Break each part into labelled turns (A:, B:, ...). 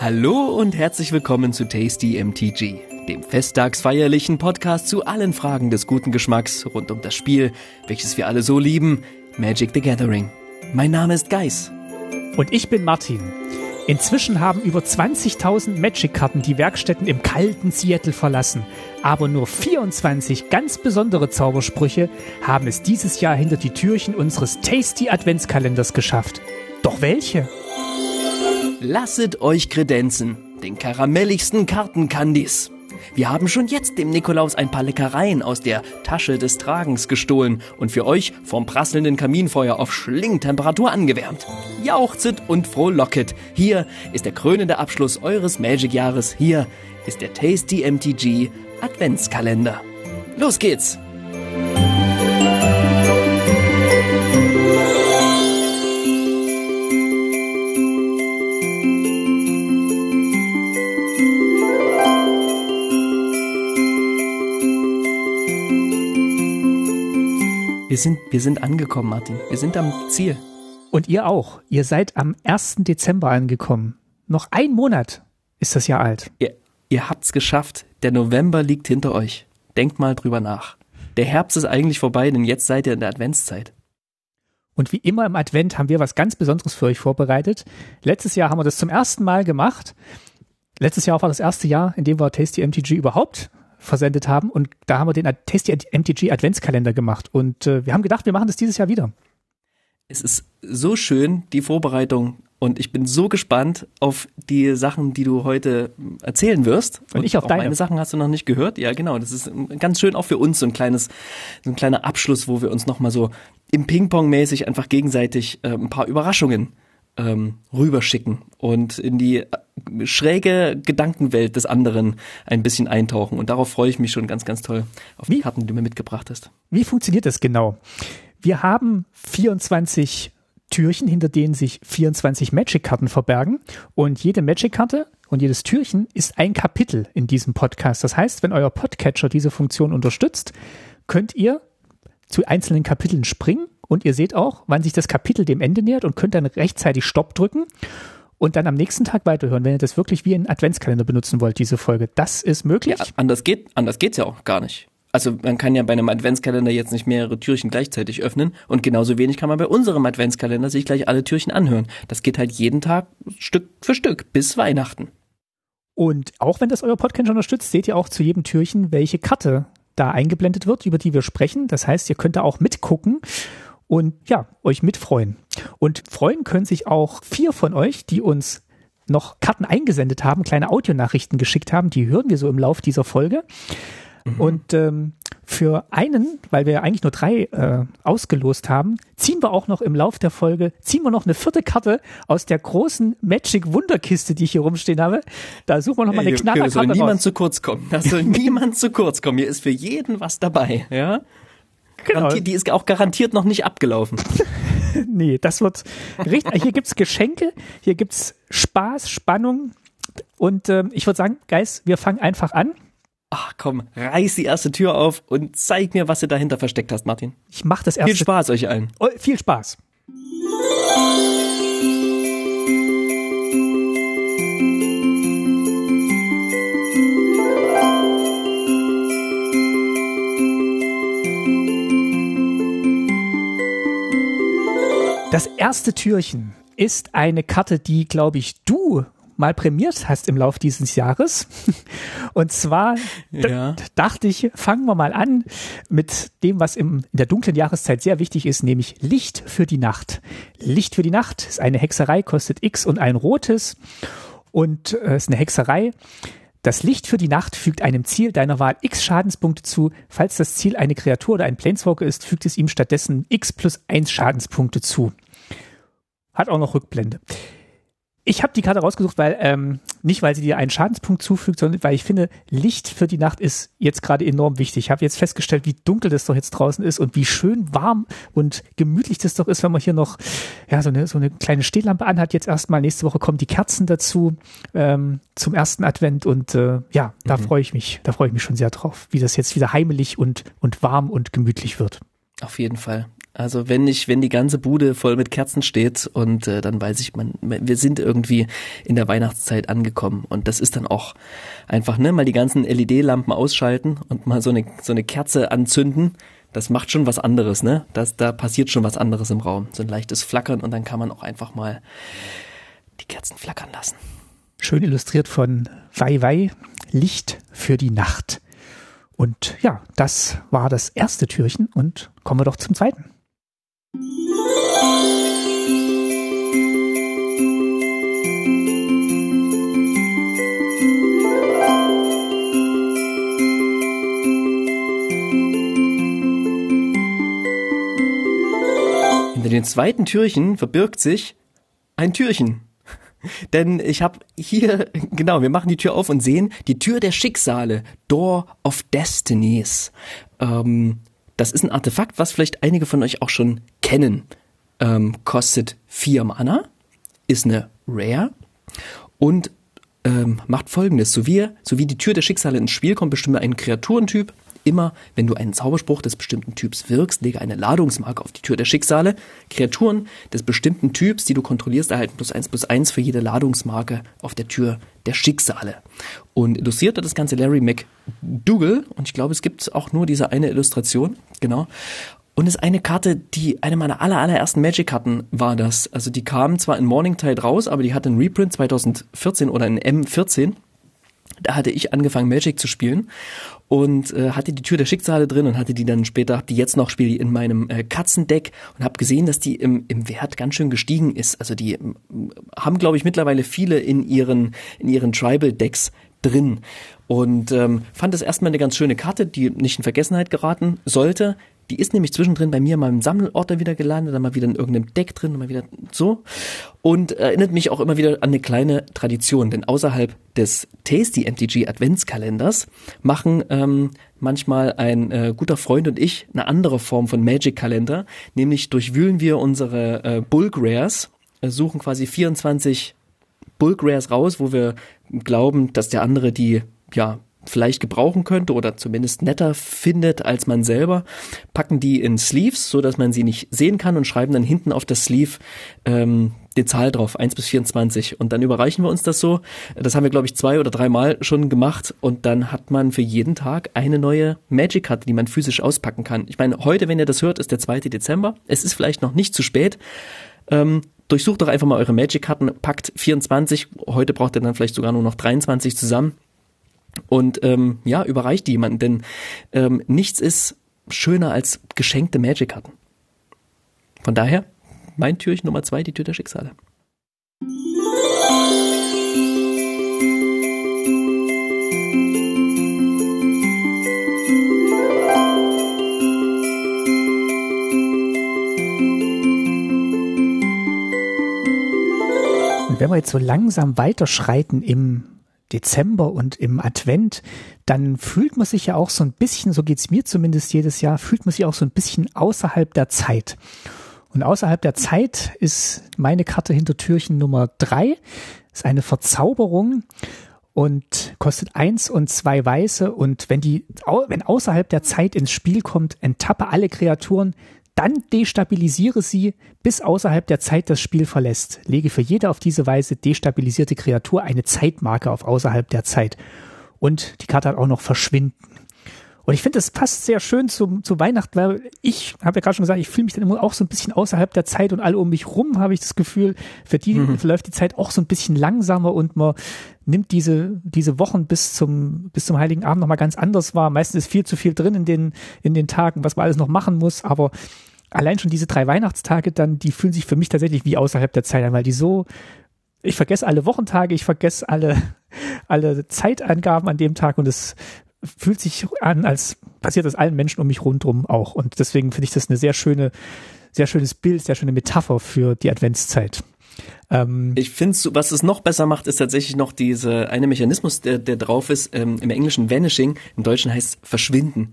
A: Hallo und herzlich willkommen zu Tasty MTG, dem festtagsfeierlichen Podcast zu allen Fragen des guten Geschmacks rund um das Spiel, welches wir alle so lieben, Magic the Gathering. Mein Name ist Geis.
B: Und ich bin Martin. Inzwischen haben über 20.000 Magic-Karten die Werkstätten im kalten Seattle verlassen. Aber nur 24 ganz besondere Zaubersprüche haben es dieses Jahr hinter die Türchen unseres Tasty Adventskalenders geschafft. Doch welche?
A: Lasset euch kredenzen, den karamelligsten Kartenkandis. Wir haben schon jetzt dem Nikolaus ein paar Leckereien aus der Tasche des Tragens gestohlen und für euch vom prasselnden Kaminfeuer auf Schlingtemperatur angewärmt. Jauchzet und frohlocket. Hier ist der krönende Abschluss eures Magic-Jahres. Hier ist der Tasty MTG Adventskalender. Los geht's! Wir sind, wir sind angekommen, Martin. Wir sind am Ziel.
B: Und ihr auch. Ihr seid am 1. Dezember angekommen. Noch ein Monat ist das Jahr alt.
A: Ihr, ihr habt's geschafft. Der November liegt hinter euch. Denkt mal drüber nach. Der Herbst ist eigentlich vorbei, denn jetzt seid ihr in der Adventszeit.
B: Und wie immer im Advent haben wir was ganz Besonderes für euch vorbereitet. Letztes Jahr haben wir das zum ersten Mal gemacht. Letztes Jahr war das erste Jahr, in dem wir Tasty MTG überhaupt versendet haben. Und da haben wir den Tasty MTG Adventskalender gemacht. Und äh, wir haben gedacht, wir machen das dieses Jahr wieder.
A: Es ist so schön, die Vorbereitung. Und ich bin so gespannt auf die Sachen, die du heute erzählen wirst.
B: Und, und ich auf
A: auch
B: deine.
A: Meine Sachen hast du noch nicht gehört. Ja, genau. Das ist ganz schön auch für uns so ein kleines, so ein kleiner Abschluss, wo wir uns nochmal so im Ping-Pong-mäßig einfach gegenseitig äh, ein paar Überraschungen ähm, rüberschicken und in die schräge Gedankenwelt des anderen ein bisschen eintauchen. Und darauf freue ich mich schon ganz, ganz toll auf
B: Wie?
A: die Karten, die du mir mitgebracht hast.
B: Wie funktioniert das genau? Wir haben 24 Türchen, hinter denen sich 24 Magic-Karten verbergen. Und jede Magic-Karte und jedes Türchen ist ein Kapitel in diesem Podcast. Das heißt, wenn euer Podcatcher diese Funktion unterstützt, könnt ihr zu einzelnen Kapiteln springen und ihr seht auch, wann sich das Kapitel dem Ende nähert und könnt dann rechtzeitig Stopp drücken und dann am nächsten Tag weiterhören, wenn ihr das wirklich wie ein Adventskalender benutzen wollt, diese Folge. Das ist möglich.
A: Ja, anders geht, anders geht's ja auch gar nicht. Also man kann ja bei einem Adventskalender jetzt nicht mehrere Türchen gleichzeitig öffnen und genauso wenig kann man bei unserem Adventskalender sich gleich alle Türchen anhören. Das geht halt jeden Tag Stück für Stück bis Weihnachten.
B: Und auch wenn das euer Podcast unterstützt, seht ihr auch zu jedem Türchen, welche Karte da eingeblendet wird, über die wir sprechen. Das heißt, ihr könnt da auch mitgucken und ja, euch mitfreuen. Und freuen können sich auch vier von euch, die uns noch Karten eingesendet haben, kleine Audionachrichten geschickt haben. Die hören wir so im Lauf dieser Folge. Mhm. Und ähm, für einen, weil wir ja eigentlich nur drei äh, ausgelost haben, ziehen wir auch noch im Lauf der Folge, ziehen wir noch eine vierte Karte aus der großen Magic Wunderkiste, die ich hier rumstehen habe. Da suchen wir noch mal eine Knallerkarte
A: Da soll niemand zu kurz kommen. Da soll niemand zu kurz kommen. Hier ist für jeden was dabei. Ja. Genau. Die ist auch garantiert noch nicht abgelaufen.
B: nee, das wird richtig. Hier gibt's Geschenke, hier gibt's Spaß, Spannung. Und ähm, ich würde sagen, Geist, wir fangen einfach an.
A: Ach komm, reiß die erste Tür auf und zeig mir, was du dahinter versteckt hast, Martin.
B: Ich mach das erste.
A: Viel Spaß euch allen.
B: Oh, viel Spaß. Das erste Türchen ist eine Karte, die, glaube ich, du mal prämiert hast im Lauf dieses Jahres. Und zwar ja. dachte ich, fangen wir mal an mit dem, was im, in der dunklen Jahreszeit sehr wichtig ist, nämlich Licht für die Nacht. Licht für die Nacht ist eine Hexerei, kostet X und ein rotes und äh, ist eine Hexerei. Das Licht für die Nacht fügt einem Ziel deiner Wahl x Schadenspunkte zu. Falls das Ziel eine Kreatur oder ein Planeswalker ist, fügt es ihm stattdessen x plus 1 Schadenspunkte zu. Hat auch noch Rückblende. Ich habe die Karte rausgesucht, weil ähm, nicht, weil sie dir einen Schadenspunkt zufügt, sondern weil ich finde, Licht für die Nacht ist jetzt gerade enorm wichtig. Ich habe jetzt festgestellt, wie dunkel das doch jetzt draußen ist und wie schön warm und gemütlich das doch ist, wenn man hier noch ja so eine so eine kleine Stehlampe anhat. Jetzt erstmal nächste Woche kommen die Kerzen dazu ähm, zum ersten Advent und äh, ja, da mhm. freue ich mich, da freue ich mich schon sehr drauf, wie das jetzt wieder heimelig und und warm und gemütlich wird.
A: Auf jeden Fall. Also wenn ich, wenn die ganze Bude voll mit Kerzen steht und äh, dann weiß ich, man, wir sind irgendwie in der Weihnachtszeit angekommen und das ist dann auch einfach, ne, mal die ganzen LED-Lampen ausschalten und mal so eine so eine Kerze anzünden. Das macht schon was anderes, ne? Das, da passiert schon was anderes im Raum. So ein leichtes Flackern und dann kann man auch einfach mal die Kerzen flackern lassen.
B: Schön illustriert von Wei Wei, Licht für die Nacht. Und ja, das war das erste Türchen und kommen wir doch zum zweiten.
A: Hinter den zweiten Türchen verbirgt sich ein Türchen. Denn ich habe hier, genau, wir machen die Tür auf und sehen die Tür der Schicksale, Door of Destinies. Ähm, das ist ein Artefakt, was vielleicht einige von euch auch schon kennen. Ähm, kostet vier Mana, ist eine Rare und ähm, macht folgendes. So wie, so wie die Tür der Schicksale ins Spiel kommt, bestimme einen Kreaturentyp. Immer, wenn du einen Zauberspruch des bestimmten Typs wirkst, lege eine Ladungsmarke auf die Tür der Schicksale. Kreaturen des bestimmten Typs, die du kontrollierst, erhalten plus eins plus eins für jede Ladungsmarke auf der Tür der Schicksale. Und illustriert hat das Ganze Larry McDougall. Und ich glaube, es gibt auch nur diese eine Illustration. Genau. Und es ist eine Karte, die eine meiner aller, allerersten Magic-Karten war das. Also die kam zwar in Morning Tide raus, aber die hatte einen Reprint 2014 oder in M14. Da hatte ich angefangen Magic zu spielen und äh, hatte die Tür der Schicksale drin und hatte die dann später, die jetzt noch spiele in meinem äh, Katzendeck und habe gesehen, dass die im, im Wert ganz schön gestiegen ist. Also die haben, glaube ich, mittlerweile viele in ihren in ihren Tribal Decks drin und ähm, fand das erstmal eine ganz schöne Karte, die nicht in Vergessenheit geraten sollte. Die ist nämlich zwischendrin bei mir in meinem Sammelort wieder gelandet, dann mal wieder in irgendeinem Deck drin, mal wieder so. Und erinnert mich auch immer wieder an eine kleine Tradition, denn außerhalb des Tasty MTG Adventskalenders machen ähm, manchmal ein äh, guter Freund und ich eine andere Form von Magic-Kalender, nämlich durchwühlen wir unsere äh, Bulk Rares, äh, suchen quasi 24 Bulk Rares raus, wo wir glauben, dass der andere die ja vielleicht gebrauchen könnte oder zumindest netter findet als man selber, packen die in Sleeves, so dass man sie nicht sehen kann und schreiben dann hinten auf das Sleeve ähm, die Zahl drauf, 1 bis 24. Und dann überreichen wir uns das so. Das haben wir, glaube ich, zwei oder dreimal schon gemacht. Und dann hat man für jeden Tag eine neue Magic-Karte, die man physisch auspacken kann. Ich meine, heute, wenn ihr das hört, ist der 2. Dezember. Es ist vielleicht noch nicht zu spät. Ähm, durchsucht doch einfach mal eure Magic-Karten, packt 24. Heute braucht ihr dann vielleicht sogar nur noch 23 zusammen und ähm, ja, überreicht jemanden, denn ähm, nichts ist schöner als geschenkte Magic-Karten. Von daher, mein Türchen Nummer zwei, die Tür der Schicksale.
B: Und wenn wir jetzt so langsam weiterschreiten im Dezember und im Advent, dann fühlt man sich ja auch so ein bisschen, so geht's mir zumindest jedes Jahr, fühlt man sich auch so ein bisschen außerhalb der Zeit. Und außerhalb der Zeit ist meine Karte hinter Türchen Nummer drei, ist eine Verzauberung und kostet eins und zwei Weiße. Und wenn die, wenn außerhalb der Zeit ins Spiel kommt, enttappe alle Kreaturen, dann destabilisiere sie, bis außerhalb der Zeit das Spiel verlässt. Lege für jede auf diese Weise destabilisierte Kreatur eine Zeitmarke auf außerhalb der Zeit. Und die Karte hat auch noch Verschwinden. Und ich finde, das passt sehr schön zu, zu Weihnachten, weil ich habe ja gerade schon gesagt, ich fühle mich dann immer auch so ein bisschen außerhalb der Zeit und alle um mich rum habe ich das Gefühl, für die mhm. verläuft die Zeit auch so ein bisschen langsamer und man nimmt diese, diese Wochen bis zum, bis zum Heiligen Abend nochmal ganz anders wahr. Meistens ist viel zu viel drin in den, in den Tagen, was man alles noch machen muss, aber allein schon diese drei Weihnachtstage dann, die fühlen sich für mich tatsächlich wie außerhalb der Zeit an, weil die so, ich vergesse alle Wochentage, ich vergesse alle, alle Zeitangaben an dem Tag und es fühlt sich an, als passiert das allen Menschen um mich rundherum auch. Und deswegen finde ich das eine sehr schöne, sehr schönes Bild, sehr schöne Metapher für die Adventszeit.
A: Ähm, ich finde, was es noch besser macht, ist tatsächlich noch diese eine Mechanismus, der, der drauf ist, ähm, im Englischen Vanishing, im Deutschen heißt verschwinden.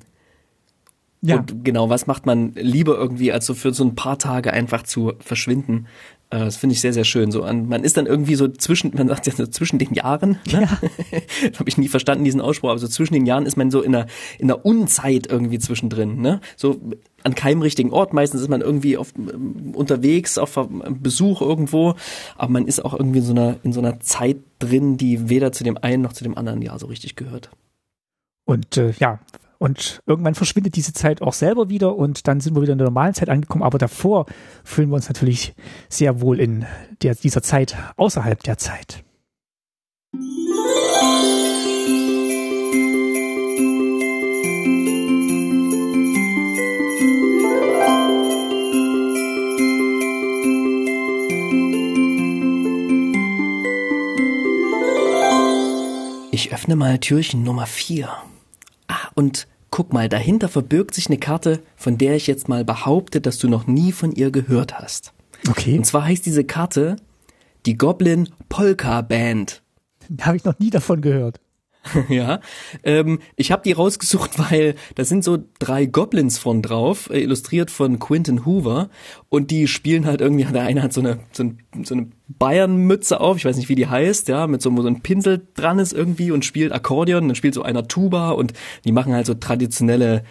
A: Ja. Und genau, was macht man lieber irgendwie, als so für so ein paar Tage einfach zu verschwinden? Äh, das finde ich sehr, sehr schön. So, man ist dann irgendwie so zwischen, man sagt ja so zwischen den Jahren. Ne? Ja. Habe ich nie verstanden diesen Ausspruch, aber so zwischen den Jahren ist man so in der in der Unzeit irgendwie zwischendrin. Ne? So an keinem richtigen Ort. Meistens ist man irgendwie auf, unterwegs auf Besuch irgendwo, aber man ist auch irgendwie in so einer in so einer Zeit drin, die weder zu dem einen noch zu dem anderen Jahr so richtig gehört.
B: Und äh, ja, und irgendwann verschwindet diese Zeit auch selber wieder und dann sind wir wieder in der normalen Zeit angekommen. Aber davor fühlen wir uns natürlich sehr wohl in der, dieser Zeit außerhalb der Zeit.
A: Ich öffne mal Türchen Nummer vier. Ah, und guck mal, dahinter verbirgt sich eine Karte, von der ich jetzt mal behaupte, dass du noch nie von ihr gehört hast.
B: Okay.
A: Und zwar heißt diese Karte die Goblin Polka Band.
B: Habe ich noch nie davon gehört.
A: ja, ähm, ich habe die rausgesucht, weil da sind so drei Goblins von drauf, äh, illustriert von Quentin Hoover und die spielen halt irgendwie, der eine hat so eine so, ein, so eine Bayern-Mütze auf, ich weiß nicht, wie die heißt, ja, mit so, wo so ein Pinsel dran ist irgendwie und spielt Akkordeon, dann spielt so einer Tuba und die machen halt so traditionelle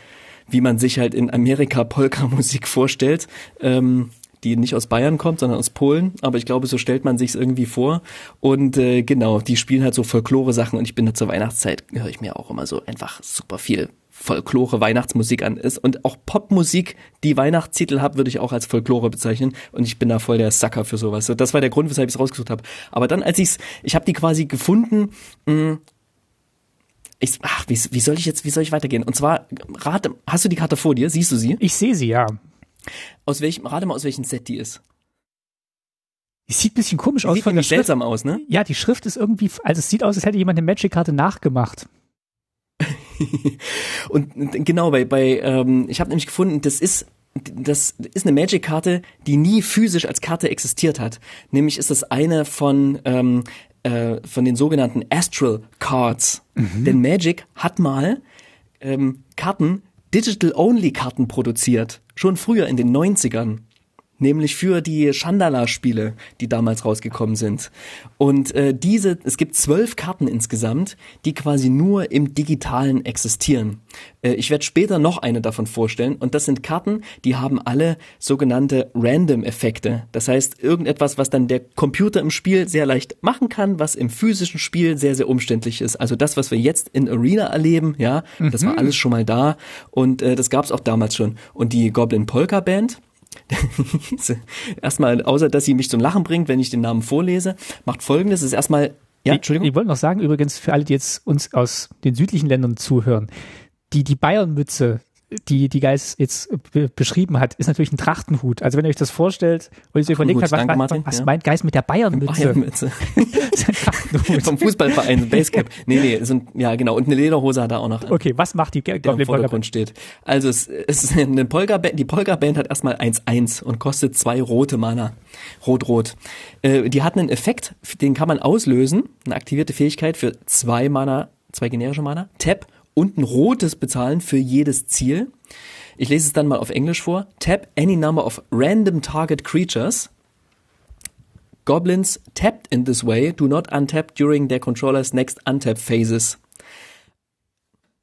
A: wie man sich halt in Amerika Polka-Musik vorstellt. Ähm, die nicht aus Bayern kommt, sondern aus Polen. Aber ich glaube, so stellt man sich irgendwie vor. Und äh, genau, die spielen halt so Folklore-Sachen und ich bin da zur Weihnachtszeit, höre ich mir auch immer so einfach super viel Folklore, Weihnachtsmusik an ist. Und auch Popmusik, die Weihnachtstitel hat, würde ich auch als Folklore bezeichnen. Und ich bin da voll der Sucker für sowas. das war der Grund, weshalb ich es rausgesucht habe. Aber dann, als ich's, ich habe die quasi gefunden, mh, hm, ich, ach, wie, wie soll ich jetzt, wie soll ich weitergehen? Und zwar, rate, hast du die Karte vor dir? Siehst du sie?
B: Ich sehe sie, ja.
A: Aus welchem, rate mal, aus welchem Set die ist.
B: Die sieht ein bisschen komisch aus
A: sieht von der Schrift. seltsam aus, ne?
B: Ja, die Schrift ist irgendwie, also es sieht aus, als hätte jemand eine Magic-Karte nachgemacht.
A: und genau, bei, bei ähm, ich habe nämlich gefunden, das ist das ist eine Magic-Karte, die nie physisch als Karte existiert hat. Nämlich ist das eine von ähm, äh, von den sogenannten Astral Cards. Mhm. Denn Magic hat mal ähm, Karten Digital-Only-Karten produziert, schon früher in den 90ern nämlich für die Chandala-Spiele, die damals rausgekommen sind. Und äh, diese, es gibt zwölf Karten insgesamt, die quasi nur im Digitalen existieren. Äh, ich werde später noch eine davon vorstellen. Und das sind Karten, die haben alle sogenannte Random-Effekte. Das heißt, irgendetwas, was dann der Computer im Spiel sehr leicht machen kann, was im physischen Spiel sehr, sehr umständlich ist. Also das, was wir jetzt in Arena erleben, ja, mhm. das war mhm. alles schon mal da. Und äh, das gab es auch damals schon. Und die Goblin Polka Band, erstmal, außer dass sie mich zum Lachen bringt, wenn ich den Namen vorlese, macht folgendes, ist erstmal,
B: ja, Entschuldigung. Ich, ich wollte noch sagen, übrigens, für alle, die jetzt uns aus den südlichen Ländern zuhören, die, die Bayern-Mütze, die die Geist jetzt beschrieben hat, ist natürlich ein Trachtenhut. Also wenn ihr euch das vorstellt und ihr so überlegt habt, was, Martin, was ja. meint Geist mit der Bayernmütze? Bayernmütze.
A: Vom Fußballverein, Basecap. Nee, nee, so ein, ja genau. Und eine Lederhose hat er auch noch
B: an. Okay, was macht die
A: der im Vordergrund steht? Also es, es ist eine Polka -Band, die Polka-Band hat erstmal 1-1 und kostet zwei rote Mana. Rot-Rot. Äh, die hat einen Effekt, den kann man auslösen, eine aktivierte Fähigkeit für zwei Mana, zwei generische Mana. Tap und ein rotes bezahlen für jedes Ziel. Ich lese es dann mal auf Englisch vor. Tap any number of random target creatures. Goblins tapped in this way do not untap during their controller's next untap phases.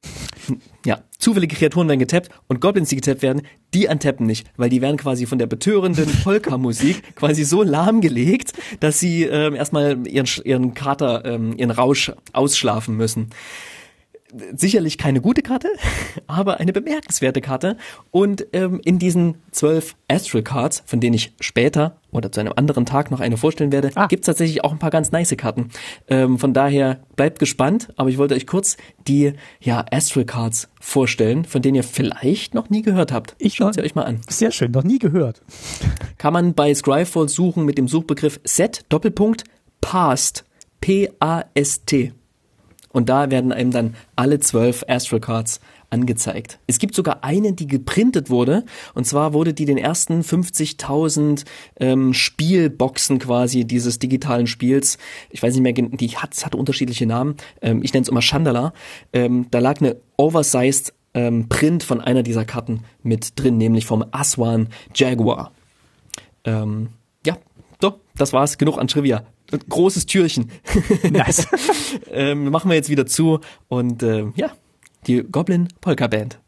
A: Ja, zufällige Kreaturen werden getappt und Goblins, die getappt werden, die untappen nicht, weil die werden quasi von der betörenden Polka-Musik quasi so lahmgelegt, dass sie ähm, erstmal ihren, ihren Kater, ähm, ihren Rausch ausschlafen müssen sicherlich keine gute Karte, aber eine bemerkenswerte Karte. Und ähm, in diesen zwölf Astral Cards, von denen ich später oder zu einem anderen Tag noch eine vorstellen werde, ah. gibt es tatsächlich auch ein paar ganz nice Karten. Ähm, von daher bleibt gespannt, aber ich wollte euch kurz die ja, Astral Cards vorstellen, von denen ihr vielleicht noch nie gehört habt.
B: Ich Schaut sie euch mal an. Sehr schön, noch nie gehört.
A: Kann man bei Scryfall suchen mit dem Suchbegriff Set Doppelpunkt Past P-A-S-T. Und da werden einem dann alle zwölf Astral Cards angezeigt. Es gibt sogar eine, die geprintet wurde. Und zwar wurde die den ersten 50.000 ähm, Spielboxen quasi dieses digitalen Spiels, ich weiß nicht mehr, die hat, hat unterschiedliche Namen. Ähm, ich nenne es immer Chandala. Ähm, da lag eine oversized ähm, Print von einer dieser Karten mit drin, nämlich vom Aswan Jaguar. Ähm, ja, So, das war's. Genug an Trivia. Großes Türchen. Nice. ähm, machen wir jetzt wieder zu und äh, ja, die Goblin Polka Band.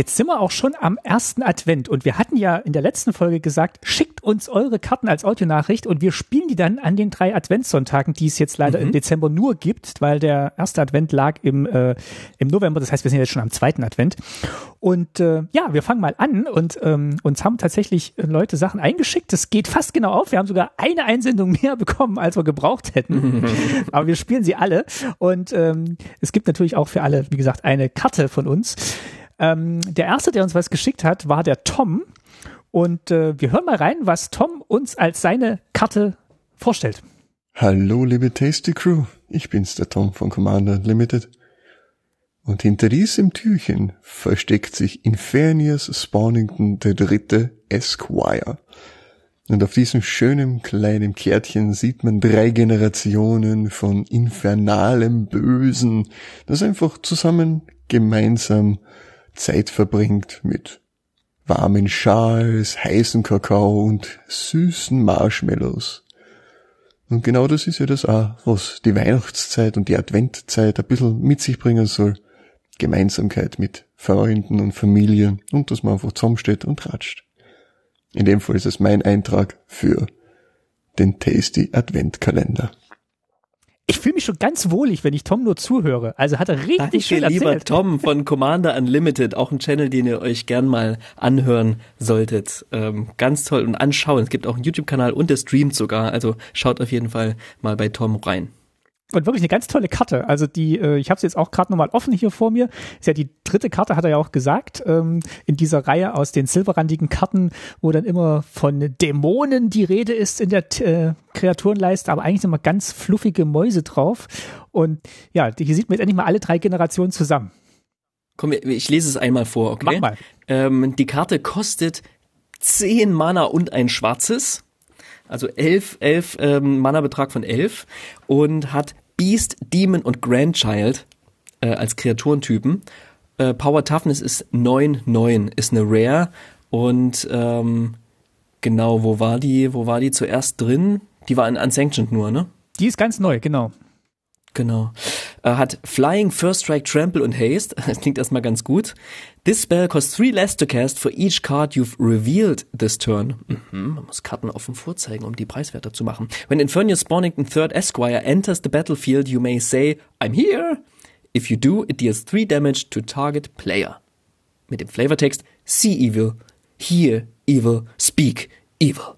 B: Jetzt sind wir auch schon am ersten Advent und wir hatten ja in der letzten Folge gesagt, schickt uns eure Karten als Audionachricht und wir spielen die dann an den drei Adventssonntagen, die es jetzt leider mhm. im Dezember nur gibt, weil der erste Advent lag im, äh, im November, das heißt, wir sind jetzt schon am zweiten Advent. Und äh, ja, wir fangen mal an und ähm, uns haben tatsächlich Leute Sachen eingeschickt. Das geht fast genau auf. Wir haben sogar eine Einsendung mehr bekommen, als wir gebraucht hätten. Aber wir spielen sie alle. Und ähm, es gibt natürlich auch für alle, wie gesagt, eine Karte von uns. Ähm, der erste, der uns was geschickt hat, war der Tom. Und äh, wir hören mal rein, was Tom uns als seine Karte vorstellt.
C: Hallo, liebe Tasty Crew. Ich bin's, der Tom von Commander Limited. Und hinter diesem Türchen versteckt sich Infernius Spawnington der dritte Esquire. Und auf diesem schönen kleinen Kärtchen sieht man drei Generationen von infernalem Bösen, das einfach zusammen gemeinsam Zeit verbringt mit warmen Schals, heißen Kakao und süßen Marshmallows. Und genau das ist ja das auch, was die Weihnachtszeit und die Adventzeit ein bisschen mit sich bringen soll. Gemeinsamkeit mit Freunden und Familie und dass man einfach zusammensteht und ratscht. In dem Fall ist es mein Eintrag für den Tasty Adventkalender
B: ich fühle mich schon ganz wohlig, wenn ich Tom nur zuhöre. Also hat er richtig Danke, schön erzählt.
A: lieber Tom von Commander Unlimited, auch ein Channel, den ihr euch gern mal anhören solltet. Ähm, ganz toll und anschauen. Es gibt auch einen YouTube-Kanal und der streamt sogar. Also schaut auf jeden Fall mal bei Tom rein
B: und wirklich eine ganz tolle Karte. Also die, äh, ich habe sie jetzt auch gerade nochmal offen hier vor mir. Ist ja die dritte Karte, hat er ja auch gesagt, ähm, in dieser Reihe aus den silberrandigen Karten, wo dann immer von Dämonen die Rede ist in der äh, Kreaturenleiste, aber eigentlich sind immer ganz fluffige Mäuse drauf. Und ja, hier sieht man jetzt endlich mal alle drei Generationen zusammen.
A: Komm, ich lese es einmal vor, okay? Mach mal. Ähm, die Karte kostet zehn Mana und ein schwarzes also elf, elf ähm, Mana-Betrag von elf und hat Beast, Demon und Grandchild äh, als Kreaturentypen. Äh, Power Toughness ist 9, 9, ist eine Rare und ähm, genau, wo war die, wo war die zuerst drin? Die war in Unsanctioned nur, ne?
B: Die ist ganz neu, genau.
A: Genau. Er hat Flying, First Strike, Trample und Haste. Das klingt erstmal ganz gut. This spell costs three less to cast for each card you've revealed this turn. Mhm, man muss Karten offen vorzeigen, um die preiswerter zu machen. When Infernus Spawnington Third Esquire enters the battlefield, you may say, I'm here. If you do, it deals three damage to target player. Mit dem Flavortext, see evil, hear evil, speak evil.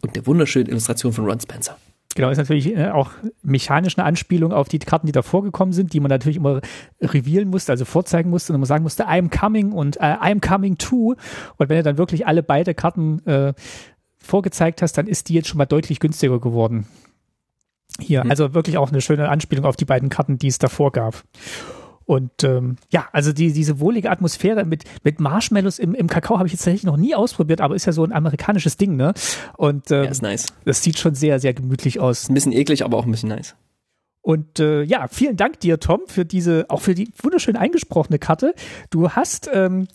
A: Und der wunderschönen Illustration von Ron Spencer.
B: Genau, ist natürlich äh, auch mechanisch eine Anspielung auf die Karten, die davor gekommen sind, die man natürlich immer revealen musste, also vorzeigen musste und immer sagen musste, I'm coming und äh, I'm coming too. Und wenn du dann wirklich alle beide Karten äh, vorgezeigt hast, dann ist die jetzt schon mal deutlich günstiger geworden. Hier, mhm. also wirklich auch eine schöne Anspielung auf die beiden Karten, die es davor gab. Und ähm, ja, also die, diese wohlige Atmosphäre mit, mit Marshmallows im, im Kakao habe ich jetzt tatsächlich noch nie ausprobiert, aber ist ja so ein amerikanisches Ding, ne? Und ähm, ja, ist nice. das sieht schon sehr, sehr gemütlich aus.
A: Ein bisschen eklig, aber auch ein bisschen nice.
B: Und äh, ja, vielen Dank dir, Tom, für diese, auch für die wunderschön eingesprochene Karte. Du hast ähm,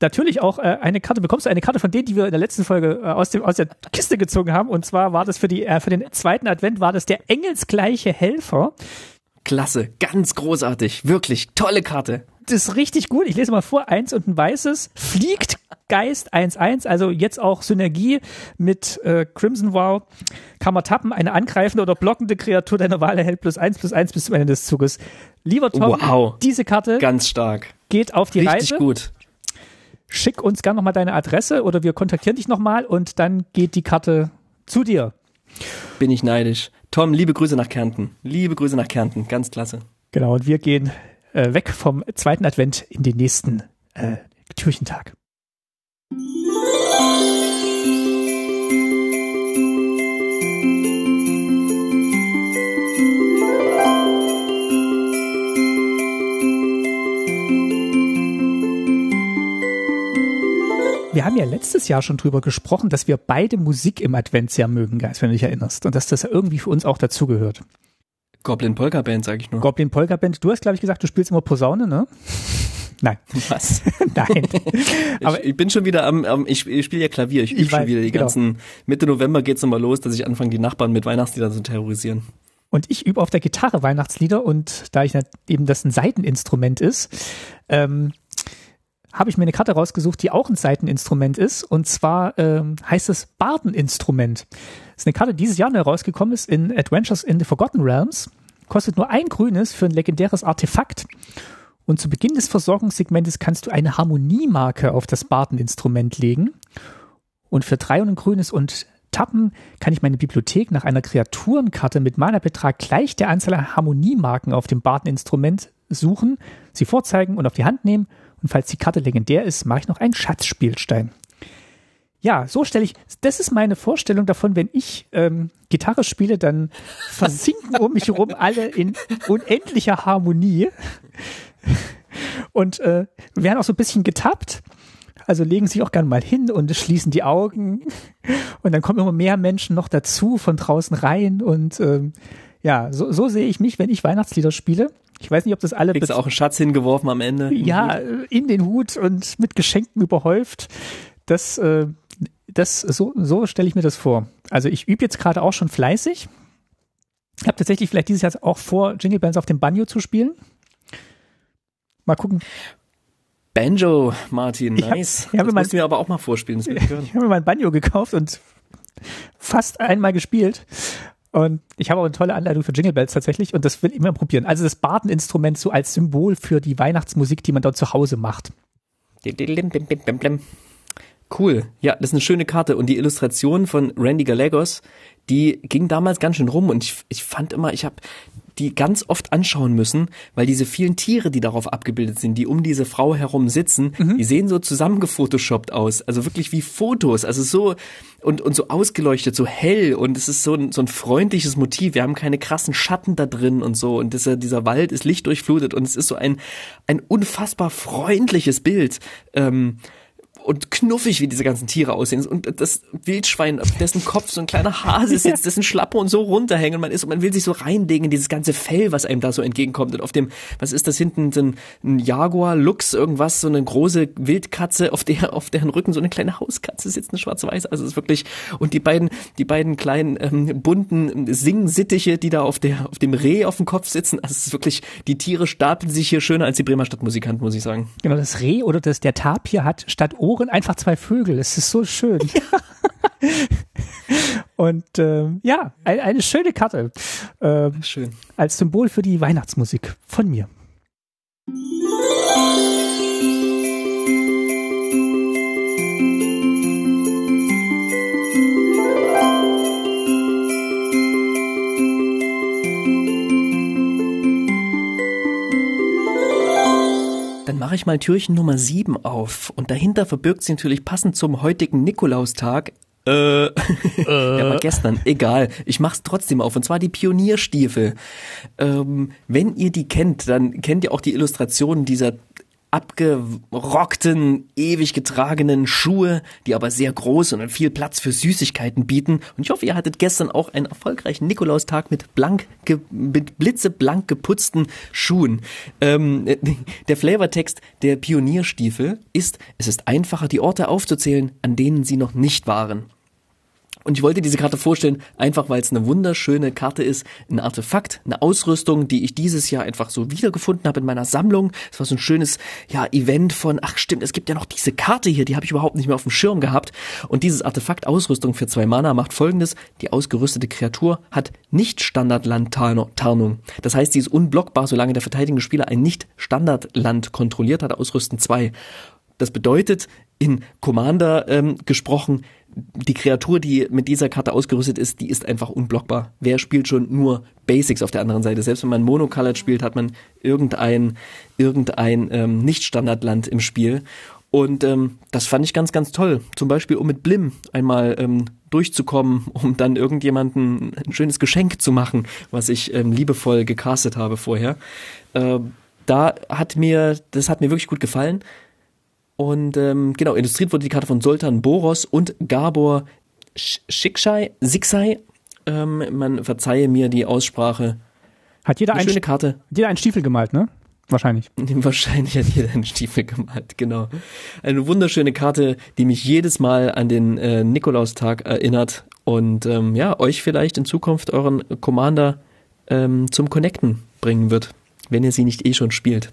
B: natürlich auch äh, eine Karte, bekommst du eine Karte von denen, die wir in der letzten Folge äh, aus, dem, aus der Kiste gezogen haben. Und zwar war das für, die, äh, für den zweiten Advent, war das der engelsgleiche Helfer.
A: Klasse, ganz großartig, wirklich tolle Karte.
B: Das ist richtig gut. Ich lese mal vor, eins und ein weißes. Fliegt Geist 1-1, also jetzt auch Synergie mit äh, Crimson Wow. Kann man tappen, eine angreifende oder blockende Kreatur deiner Wahl erhält plus 1 plus 1 bis zum Ende des Zuges. Lieber Tom, wow. diese Karte
A: ganz stark.
B: Geht auf die
A: richtig
B: Reise.
A: Richtig gut.
B: Schick uns gerne nochmal deine Adresse oder wir kontaktieren dich nochmal und dann geht die Karte zu dir.
A: Bin ich neidisch. Tom, liebe Grüße nach Kärnten. Liebe Grüße nach Kärnten. Ganz klasse.
B: Genau, und wir gehen äh, weg vom zweiten Advent in den nächsten äh, Türchentag. Wir haben ja letztes Jahr schon drüber gesprochen, dass wir beide Musik im Adventsjahr mögen, Geist, wenn du dich erinnerst. Und dass das irgendwie für uns auch dazugehört.
A: Goblin Polka Band, sag ich nur.
B: Goblin Polka Band. Du hast, glaube ich, gesagt, du spielst immer Posaune, ne? Nein.
A: Was?
B: Nein.
A: Aber ich, ich, bin schon wieder am, am ich, ich spiele ja Klavier, ich übe schon wieder die genau. ganzen, Mitte November geht's nochmal los, dass ich anfange, die Nachbarn mit Weihnachtsliedern zu terrorisieren.
B: Und ich übe auf der Gitarre Weihnachtslieder und da ich eben das ein Seiteninstrument ist, ähm, habe ich mir eine Karte rausgesucht, die auch ein Seiteninstrument ist. Und zwar ähm, heißt es Bardeninstrument. Das ist eine Karte, die dieses Jahr neu rausgekommen ist in Adventures in the Forgotten Realms. Kostet nur ein grünes für ein legendäres Artefakt. Und zu Beginn des Versorgungssegmentes kannst du eine Harmoniemarke auf das Bardeninstrument legen. Und für drei und ein grünes und Tappen kann ich meine Bibliothek nach einer Kreaturenkarte mit Mana-Betrag gleich der Anzahl an Harmoniemarken auf dem Bardeninstrument suchen, sie vorzeigen und auf die Hand nehmen und falls die Karte legendär ist, mache ich noch einen Schatzspielstein. Ja, so stelle ich, das ist meine Vorstellung davon, wenn ich ähm, Gitarre spiele, dann versinken um mich herum alle in unendlicher Harmonie und äh, werden auch so ein bisschen getappt. Also legen sich auch gern mal hin und schließen die Augen und dann kommen immer mehr Menschen noch dazu von draußen rein und ähm, ja, so, so sehe ich mich, wenn ich Weihnachtslieder spiele. Ich weiß nicht, ob das alle.
A: Kriegst auch einen Schatz hingeworfen am Ende?
B: Ja, in den Hut und mit Geschenken überhäuft. Das, äh, das, so, so stelle ich mir das vor. Also ich übe jetzt gerade auch schon fleißig. Ich habe tatsächlich vielleicht dieses Jahr auch vor, Jingle Bands auf dem Banjo zu spielen. Mal gucken.
A: Banjo, Martin, nice.
B: Ich hab, ich
A: das musst du mir aber auch mal vorspielen.
B: ich habe mir mein Banjo gekauft und fast einmal gespielt. Und ich habe auch eine tolle Anleitung für Jingle Bells tatsächlich und das will ich immer probieren. Also das Barteninstrument so als Symbol für die Weihnachtsmusik, die man dort zu Hause macht.
A: Cool. Ja, das ist eine schöne Karte. Und die Illustration von Randy Gallegos, die ging damals ganz schön rum. Und ich, ich fand immer, ich habe die ganz oft anschauen müssen, weil diese vielen Tiere, die darauf abgebildet sind, die um diese Frau herum sitzen, mhm. die sehen so zusammengefotoshoppt aus. Also wirklich wie Fotos. Also so und, und so ausgeleuchtet, so hell. Und es ist so ein, so ein freundliches Motiv. Wir haben keine krassen Schatten da drin und so. Und dieser, dieser Wald ist lichtdurchflutet und es ist so ein, ein unfassbar freundliches Bild. Ähm, und knuffig, wie diese ganzen Tiere aussehen. Und das Wildschwein, auf dessen Kopf so ein kleiner Hase sitzt, dessen Schlappe und so runterhängen. Und man ist, und man will sich so reinlegen in dieses ganze Fell, was einem da so entgegenkommt. Und auf dem, was ist das hinten, so ein, ein Jaguar, Lux, irgendwas, so eine große Wildkatze, auf der, auf deren Rücken so eine kleine Hauskatze sitzt, eine schwarz-weiß. Also es ist wirklich, und die beiden, die beiden kleinen, ähm, bunten Singsittiche, die da auf der, auf dem Reh auf dem Kopf sitzen. Also es ist wirklich, die Tiere stapeln sich hier schöner als die Bremer Stadtmusikanten, muss ich sagen.
B: Genau, das Reh oder das, der Tapir hat statt Ohren Ohren einfach zwei Vögel. Es ist so schön. Ja. Und äh, ja, ein, eine schöne Karte. Äh,
A: schön.
B: Als Symbol für die Weihnachtsmusik von mir.
A: Mache ich mal Türchen Nummer 7 auf. Und dahinter verbirgt sich natürlich passend zum heutigen Nikolaustag äh, äh. der war gestern. Egal. Ich mach's trotzdem auf. Und zwar die Pionierstiefel. Ähm, wenn ihr die kennt, dann kennt ihr auch die Illustrationen dieser abgerockten, ewig getragenen Schuhe, die aber sehr groß und viel Platz für Süßigkeiten bieten. Und ich hoffe, ihr hattet gestern auch einen erfolgreichen Nikolaustag mit blank, mit blitzeblank geputzten Schuhen. Ähm, der Flavortext der Pionierstiefel ist, es ist einfacher, die Orte aufzuzählen, an denen sie noch nicht waren. Und ich wollte diese Karte vorstellen, einfach weil es eine wunderschöne Karte ist, ein Artefakt, eine Ausrüstung, die ich dieses Jahr einfach so wiedergefunden habe in meiner Sammlung. Es war so ein schönes ja, Event von, ach stimmt, es gibt ja noch diese Karte hier, die habe ich überhaupt nicht mehr auf dem Schirm gehabt. Und dieses Artefakt Ausrüstung für zwei Mana macht folgendes, die ausgerüstete Kreatur hat nicht Standardland-Tarnung. Das heißt, sie ist unblockbar, solange der verteidigende Spieler ein nicht Standardland kontrolliert hat, Ausrüsten 2. Das bedeutet, in Commander ähm, gesprochen, die Kreatur, die mit dieser Karte ausgerüstet ist, die ist einfach unblockbar. Wer spielt schon nur Basics auf der anderen Seite? Selbst wenn man Monocolored spielt, hat man irgendein, irgendein ähm, Nicht-Standardland im Spiel. Und ähm, das fand ich ganz, ganz toll. Zum Beispiel, um mit Blim einmal ähm, durchzukommen, um dann irgendjemanden ein schönes Geschenk zu machen, was ich ähm, liebevoll gecastet habe vorher. Äh, da hat mir, das hat mir wirklich gut gefallen. Und ähm, genau, illustriert wurde die Karte von Soltan Boros und Gabor Schickschei, Siksei. Ähm, man verzeihe mir die Aussprache.
B: Hat jeder eine schöne Karte. Jeder einen Stiefel gemalt, ne? Wahrscheinlich.
A: Wahrscheinlich hat jeder einen Stiefel gemalt, genau. Eine wunderschöne Karte, die mich jedes Mal an den äh, Nikolaustag erinnert und ähm, ja, euch vielleicht in Zukunft euren Commander ähm, zum Connecten bringen wird, wenn ihr sie nicht eh schon spielt.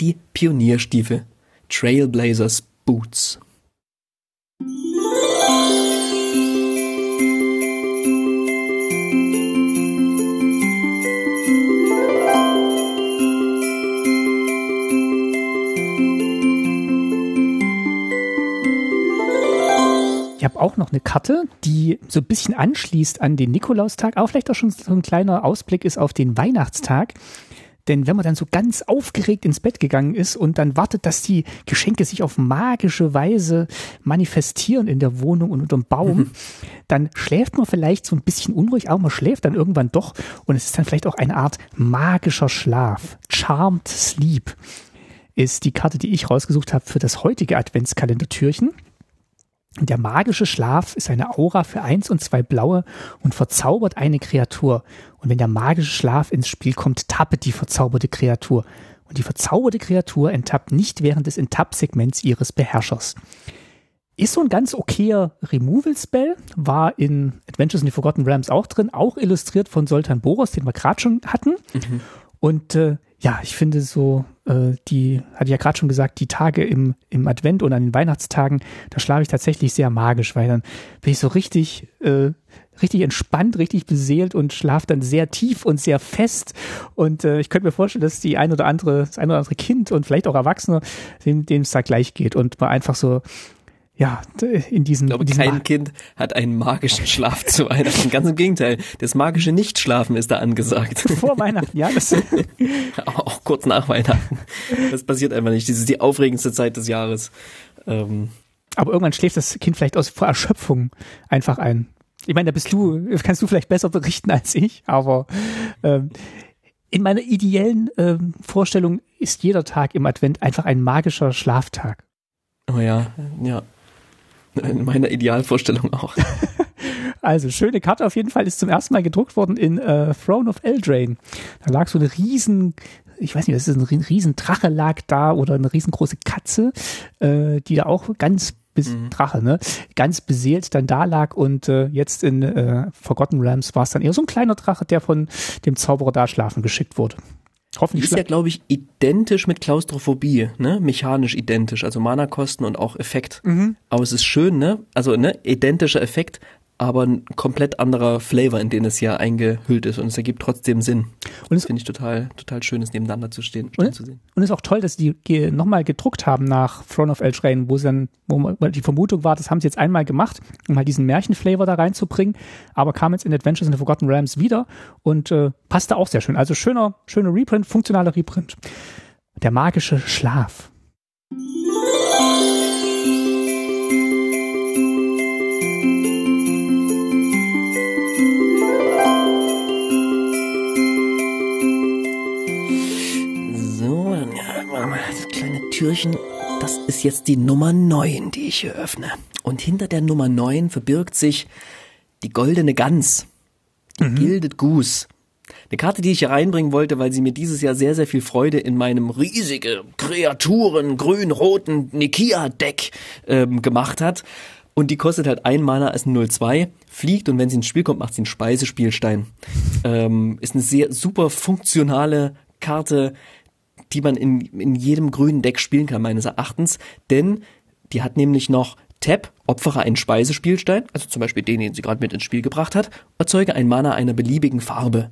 A: Die Pionierstiefel. Trailblazers Boots.
B: Ich habe auch noch eine Karte, die so ein bisschen anschließt an den Nikolaustag, aber vielleicht auch schon so ein kleiner Ausblick ist auf den Weihnachtstag. Denn wenn man dann so ganz aufgeregt ins Bett gegangen ist und dann wartet, dass die Geschenke sich auf magische Weise manifestieren in der Wohnung und unterm Baum, mhm. dann schläft man vielleicht so ein bisschen unruhig, aber man schläft dann irgendwann doch und es ist dann vielleicht auch eine Art magischer Schlaf. Charmed Sleep ist die Karte, die ich rausgesucht habe für das heutige Adventskalendertürchen. Der magische Schlaf ist eine Aura für eins und zwei blaue und verzaubert eine Kreatur. Und wenn der magische Schlaf ins Spiel kommt, tappet die verzauberte Kreatur. Und die verzauberte Kreatur enttappt nicht während des Enttapp-Segments ihres Beherrschers. Ist so ein ganz okayer Removal-Spell, war in Adventures in the Forgotten Realms auch drin, auch illustriert von Soltan Boros, den wir gerade schon hatten. Mhm. Und äh, ja, ich finde so, die, hatte ich ja gerade schon gesagt, die Tage im, im Advent und an den Weihnachtstagen, da schlafe ich tatsächlich sehr magisch, weil dann bin ich so richtig, äh, richtig entspannt, richtig beseelt und schlafe dann sehr tief und sehr fest. Und äh, ich könnte mir vorstellen, dass die ein oder andere, das ein oder andere Kind und vielleicht auch Erwachsene, dem, dem es da gleich geht und man einfach so ja, in diesen.
A: Ich glaube,
B: diesen
A: kein Kind hat einen magischen Schlaf zu Weihnachten. Ganz im Gegenteil. Das magische Nichtschlafen ist da angesagt.
B: Vor Weihnachten, ja. Das
A: Auch kurz nach Weihnachten. Das passiert einfach nicht. Das ist die aufregendste Zeit des Jahres. Ähm.
B: Aber irgendwann schläft das Kind vielleicht aus vor Erschöpfung einfach ein. Ich meine, da bist du, kannst du vielleicht besser berichten als ich, aber ähm, in meiner ideellen ähm, Vorstellung ist jeder Tag im Advent einfach ein magischer Schlaftag.
A: Oh ja, ja. In meiner Idealvorstellung auch.
B: also, schöne Karte auf jeden Fall ist zum ersten Mal gedruckt worden in äh, Throne of Eldraine. Da lag so eine riesen, ich weiß nicht, das ist ein riesen Drache lag da oder eine riesengroße Katze, äh, die da auch ganz bis mhm. Drache, ne? Ganz beseelt dann da lag und äh, jetzt in äh, Forgotten Realms war es dann eher so ein kleiner Drache, der von dem Zauberer da schlafen geschickt wurde.
A: Hoffentlich ist ja, glaube ich, identisch mit Klaustrophobie, ne? Mechanisch identisch, also Mana-Kosten und auch Effekt. Mhm. Aber es ist schön, ne? Also, ne? Identischer Effekt, aber ein komplett anderer Flavor, in den es ja eingehüllt ist und es ergibt trotzdem Sinn. Und das finde ich total, total schön, es nebeneinander zu stehen,
B: und, zu sehen. Und es ist auch toll, dass die nochmal gedruckt haben nach Throne of Eldraine, wo es dann, wo die Vermutung war, das haben sie jetzt einmal gemacht, um halt diesen Märchenflavor da reinzubringen, aber kam jetzt in Adventures in the Forgotten Realms wieder und äh, passte auch sehr schön. Also schöner, schöner Reprint, funktionaler Reprint. Der magische Schlaf.
A: Türchen, das ist jetzt die Nummer 9, die ich hier öffne. Und hinter der Nummer 9 verbirgt sich die goldene Gans. Mhm. Gilded Goose. Eine Karte, die ich hier reinbringen wollte, weil sie mir dieses Jahr sehr, sehr viel Freude in meinem riesige Kreaturen grün-roten Nikia-Deck ähm, gemacht hat. Und die kostet halt ein Mana als 0-2, fliegt und wenn sie ins Spiel kommt, macht sie einen Speisespielstein. Ähm, ist eine sehr super funktionale Karte, die man in, in jedem grünen Deck spielen kann, meines Erachtens. Denn die hat nämlich noch Tap, opfere einen Speisespielstein, also zum Beispiel den, den sie gerade mit ins Spiel gebracht hat, erzeuge ein Mana einer beliebigen Farbe.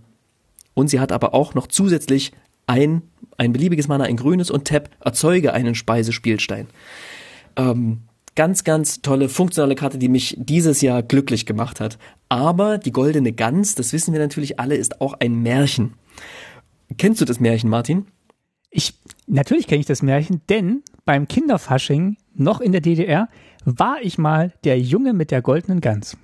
A: Und sie hat aber auch noch zusätzlich ein, ein beliebiges Mana, ein grünes und Tap, erzeuge einen Speisespielstein. Ähm, ganz, ganz tolle funktionale Karte, die mich dieses Jahr glücklich gemacht hat. Aber die goldene Gans, das wissen wir natürlich alle, ist auch ein Märchen. Kennst du das Märchen, Martin?
B: Ich, natürlich kenne ich das Märchen, denn beim Kinderfasching noch in der DDR war ich mal der Junge mit der goldenen Gans.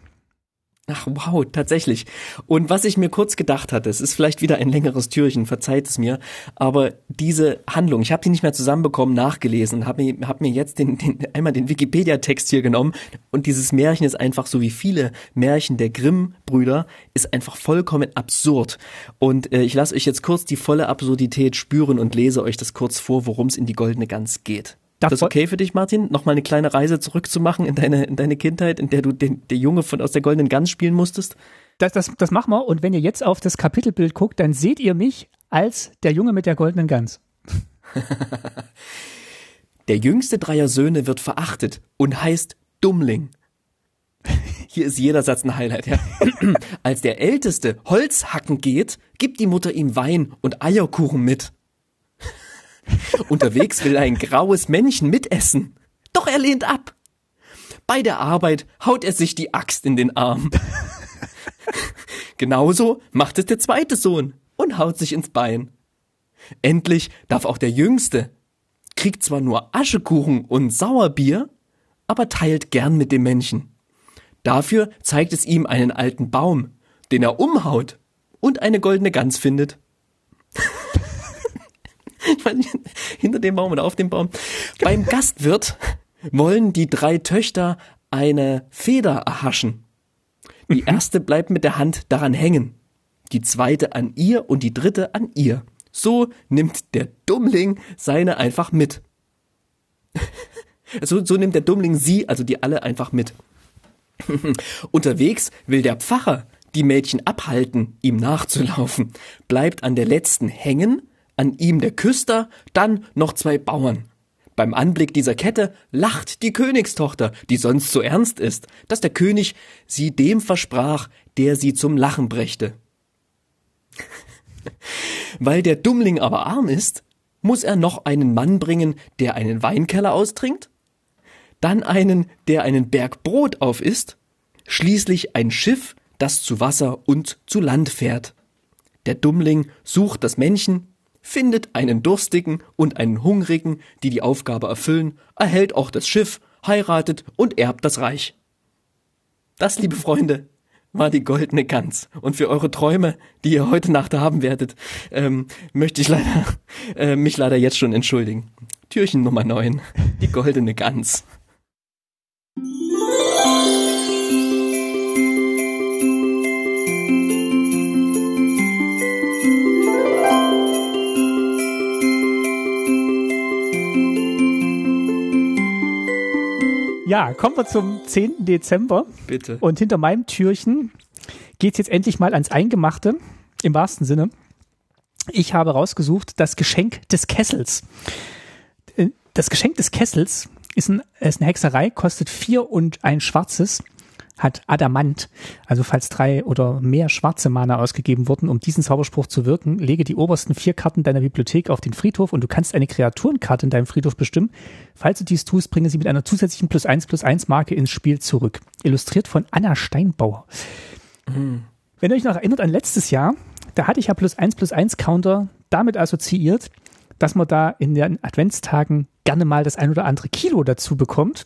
A: Ach wow, tatsächlich. Und was ich mir kurz gedacht hatte, es ist vielleicht wieder ein längeres Türchen, verzeiht es mir, aber diese Handlung, ich habe die nicht mehr zusammenbekommen, nachgelesen habe mir, hab mir jetzt den, den, einmal den Wikipedia-Text hier genommen und dieses Märchen ist einfach so wie viele Märchen der Grimm-Brüder, ist einfach vollkommen absurd. Und äh, ich lasse euch jetzt kurz die volle Absurdität spüren und lese euch das kurz vor, worum es in die Goldene Gans geht. Das okay für dich, Martin? Nochmal eine kleine Reise zurückzumachen in deine, in deine Kindheit, in der du den, der Junge von aus der goldenen Gans spielen musstest?
B: Das, das, das machen wir. Und wenn ihr jetzt auf das Kapitelbild guckt, dann seht ihr mich als der Junge mit der goldenen Gans.
A: der jüngste dreier Söhne wird verachtet und heißt Dummling. Hier ist jeder Satz ein Highlight, ja. Als der Älteste Holz hacken geht, gibt die Mutter ihm Wein und Eierkuchen mit. Unterwegs will ein graues Männchen mitessen. Doch er lehnt ab. Bei der Arbeit haut er sich die Axt in den Arm. Genauso macht es der zweite Sohn und haut sich ins Bein. Endlich darf auch der Jüngste. Kriegt zwar nur Aschekuchen und Sauerbier, aber teilt gern mit dem Männchen. Dafür zeigt es ihm einen alten Baum, den er umhaut und eine goldene Gans findet. hinter dem Baum oder auf dem Baum. Beim Gastwirt wollen die drei Töchter eine Feder erhaschen. Die mhm. erste bleibt mit der Hand daran hängen, die zweite an ihr und die dritte an ihr. So nimmt der Dummling seine einfach mit. So, so nimmt der Dummling sie, also die alle einfach mit. Unterwegs will der Pfarrer die Mädchen abhalten, ihm nachzulaufen, bleibt an der letzten hängen an ihm der Küster, dann noch zwei Bauern. Beim Anblick dieser Kette lacht die Königstochter, die sonst so ernst ist, dass der König sie dem versprach, der sie zum Lachen brächte. Weil der Dummling aber arm ist, muss er noch einen Mann bringen, der einen Weinkeller austrinkt, dann einen, der einen Berg Brot aufisst, schließlich ein Schiff, das zu Wasser und zu Land fährt. Der Dummling sucht das Männchen, findet einen Durstigen und einen Hungrigen, die die Aufgabe erfüllen, erhält auch das Schiff, heiratet und erbt das Reich. Das, liebe Freunde, war die goldene Gans. Und für eure Träume, die ihr heute Nacht haben werdet, ähm, möchte ich leider, äh, mich leider jetzt schon entschuldigen. Türchen Nummer 9, die goldene Gans.
B: Ja, kommen wir zum 10. Dezember.
A: Bitte.
B: Und hinter meinem Türchen geht's jetzt endlich mal ans Eingemachte, im wahrsten Sinne. Ich habe rausgesucht das Geschenk des Kessels. Äh, das Geschenk des Kessels ist, ein, ist eine Hexerei, kostet vier und ein schwarzes hat Adamant. Also falls drei oder mehr schwarze Mana ausgegeben wurden, um diesen Zauberspruch zu wirken, lege die obersten vier Karten deiner Bibliothek auf den Friedhof und du kannst eine Kreaturenkarte in deinem Friedhof bestimmen. Falls du dies tust, bringe sie mit einer zusätzlichen plus eins plus eins Marke ins Spiel zurück. Illustriert von Anna Steinbauer. Mhm. Wenn ihr euch noch erinnert an letztes Jahr, da hatte ich ja plus eins plus eins Counter damit assoziiert, dass man da in den Adventstagen gerne mal das ein oder andere Kilo dazu bekommt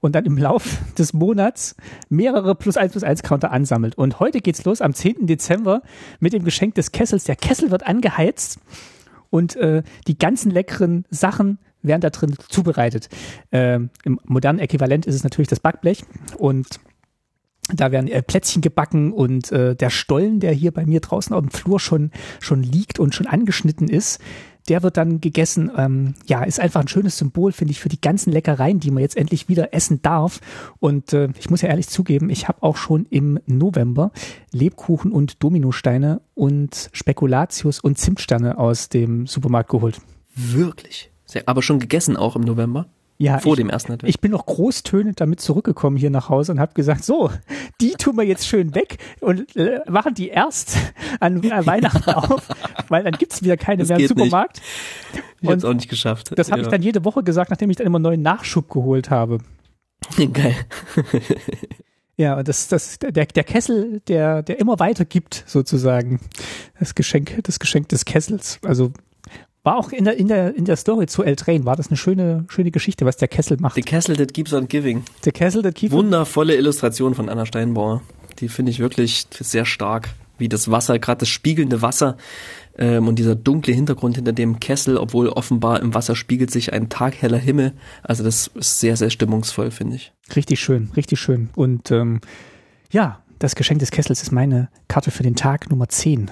B: und dann im Lauf des Monats mehrere plus eins plus eins Counter ansammelt. Und heute geht's los am 10. Dezember mit dem Geschenk des Kessels. Der Kessel wird angeheizt und äh, die ganzen leckeren Sachen werden da drin zubereitet. Ähm, Im modernen Äquivalent ist es natürlich das Backblech und da werden äh, Plätzchen gebacken und äh, der Stollen, der hier bei mir draußen auf dem Flur schon, schon liegt und schon angeschnitten ist, der wird dann gegessen. Ähm, ja, ist einfach ein schönes Symbol, finde ich, für die ganzen Leckereien, die man jetzt endlich wieder essen darf. Und äh, ich muss ja ehrlich zugeben, ich habe auch schon im November Lebkuchen und Dominosteine und Spekulatius und Zimtsterne aus dem Supermarkt geholt.
A: Wirklich? Aber schon gegessen auch im November?
B: Ja,
A: vor
B: ich,
A: dem ersten
B: Advent. Ich bin noch großtönend damit zurückgekommen hier nach Hause und habe gesagt, so, die tun wir jetzt schön weg und äh, machen die erst an äh, Weihnachten auf, weil dann gibt's wieder keine das mehr im Supermarkt.
A: Nicht. Ich habe auch nicht geschafft.
B: Das habe ja. ich dann jede Woche gesagt, nachdem ich dann immer neuen Nachschub geholt habe.
A: Geil.
B: Ja, und das, das, der, der Kessel, der, der immer weiter gibt, sozusagen. Das Geschenk, das Geschenk des Kessels. Also war auch in der, in der, in der Story zu L-Train, war das eine schöne, schöne Geschichte, was der Kessel macht.
A: The Castle that keeps on giving.
B: The Castle that keeps
A: Wundervolle Illustration von Anna Steinbauer. Die finde ich wirklich sehr stark. Wie das Wasser, gerade das spiegelnde Wasser ähm, und dieser dunkle Hintergrund hinter dem Kessel, obwohl offenbar im Wasser spiegelt sich ein tagheller Himmel. Also das ist sehr, sehr stimmungsvoll, finde ich.
B: Richtig schön, richtig schön. Und ähm, ja, das Geschenk des Kessels ist meine Karte für den Tag Nummer 10.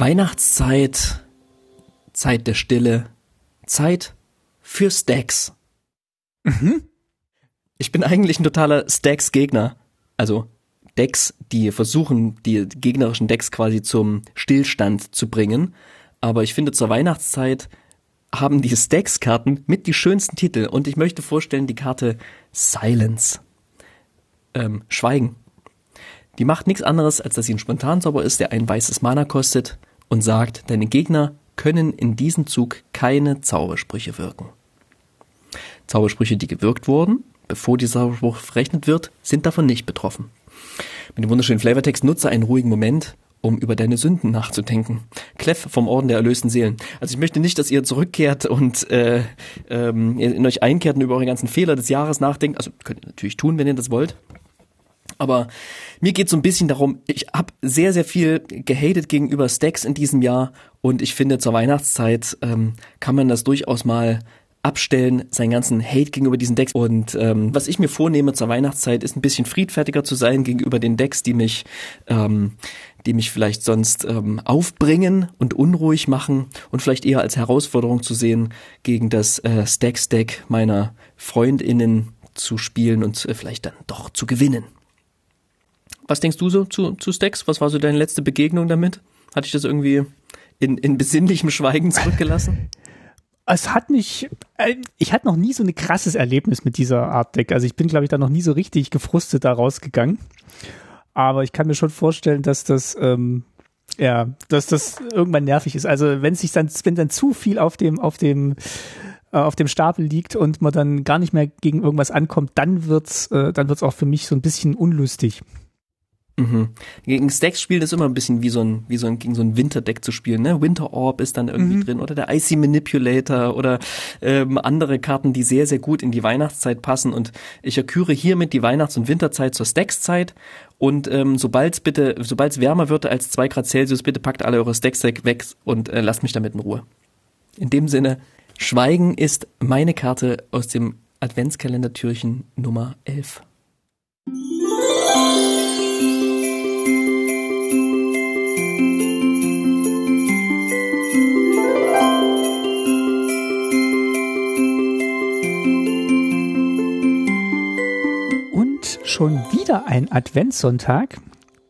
A: Weihnachtszeit, Zeit der Stille, Zeit für Stacks. Mhm. Ich bin eigentlich ein totaler Stacks-Gegner. Also Decks, die versuchen, die gegnerischen Decks quasi zum Stillstand zu bringen. Aber ich finde, zur Weihnachtszeit haben die Stacks-Karten mit die schönsten Titel. Und ich möchte vorstellen, die Karte Silence. Ähm, Schweigen. Die macht nichts anderes, als dass sie ein Spontanzauber ist, der ein weißes Mana kostet und sagt, deine Gegner können in diesem Zug keine Zaubersprüche wirken. Zaubersprüche, die gewirkt wurden, bevor dieser Zauberspruch verrechnet wird, sind davon nicht betroffen. Mit dem wunderschönen Flavortext nutze einen ruhigen Moment, um über deine Sünden nachzudenken. Clef vom Orden der erlösten Seelen. Also ich möchte nicht, dass ihr zurückkehrt und äh, ähm, in euch einkehrt und über eure ganzen Fehler des Jahres nachdenkt. Also könnt ihr natürlich tun, wenn ihr das wollt. Aber mir geht so ein bisschen darum, ich habe sehr, sehr viel gehatet gegenüber Stacks in diesem Jahr und ich finde, zur Weihnachtszeit ähm, kann man das durchaus mal abstellen, seinen ganzen Hate gegenüber diesen Decks. Und ähm, was ich mir vornehme zur Weihnachtszeit, ist ein bisschen friedfertiger zu sein gegenüber den Decks, die mich, ähm, die mich vielleicht sonst ähm, aufbringen und unruhig machen und vielleicht eher als Herausforderung zu sehen, gegen das äh, Stacks-Deck meiner FreundInnen zu spielen und äh, vielleicht dann doch zu gewinnen. Was denkst du so zu, zu Stacks? Was war so deine letzte Begegnung damit? Hatte ich das irgendwie in, in besinnlichem Schweigen zurückgelassen?
B: Es hat mich, äh, ich hatte noch nie so ein krasses Erlebnis mit dieser Art Deck. Also ich bin, glaube ich, da noch nie so richtig gefrustet da rausgegangen. Aber ich kann mir schon vorstellen, dass das, ähm, ja, dass das irgendwann nervig ist. Also wenn sich dann, wenn dann zu viel auf dem, auf dem, äh, auf dem Stapel liegt und man dann gar nicht mehr gegen irgendwas ankommt, dann wird's, äh, dann wird's auch für mich so ein bisschen unlustig.
A: Mhm. Gegen Stacks spielen ist immer ein bisschen wie so ein, wie so ein, gegen so ein Winterdeck zu spielen, ne? Winter Orb ist dann irgendwie mhm. drin oder der Icy Manipulator oder ähm, andere Karten, die sehr, sehr gut in die Weihnachtszeit passen und ich erküre hiermit die Weihnachts- und Winterzeit zur Stacks-Zeit und ähm, sobald bitte, sobald es wärmer wird als zwei Grad Celsius, bitte packt alle eure Stacks weg und äh, lasst mich damit in Ruhe. In dem Sinne, Schweigen ist meine Karte aus dem Adventskalendertürchen Nummer 11.
B: schon wieder ein Adventssonntag.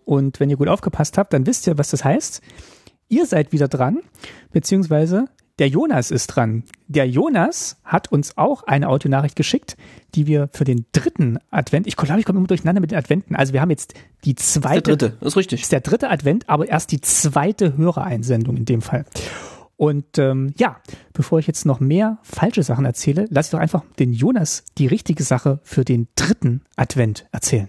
B: Und wenn ihr gut aufgepasst habt, dann wisst ihr, was das heißt. Ihr seid wieder dran, beziehungsweise der Jonas ist dran. Der Jonas hat uns auch eine Audionachricht geschickt, die wir für den dritten Advent, ich glaube, ich komme immer durcheinander mit den Adventen. Also wir haben jetzt die zweite.
A: Ist der dritte, ist richtig.
B: Ist der dritte Advent, aber erst die zweite Hörereinsendung in dem Fall. Und ähm, ja, bevor ich jetzt noch mehr falsche Sachen erzähle, lass ich doch einfach den Jonas die richtige Sache für den dritten Advent erzählen.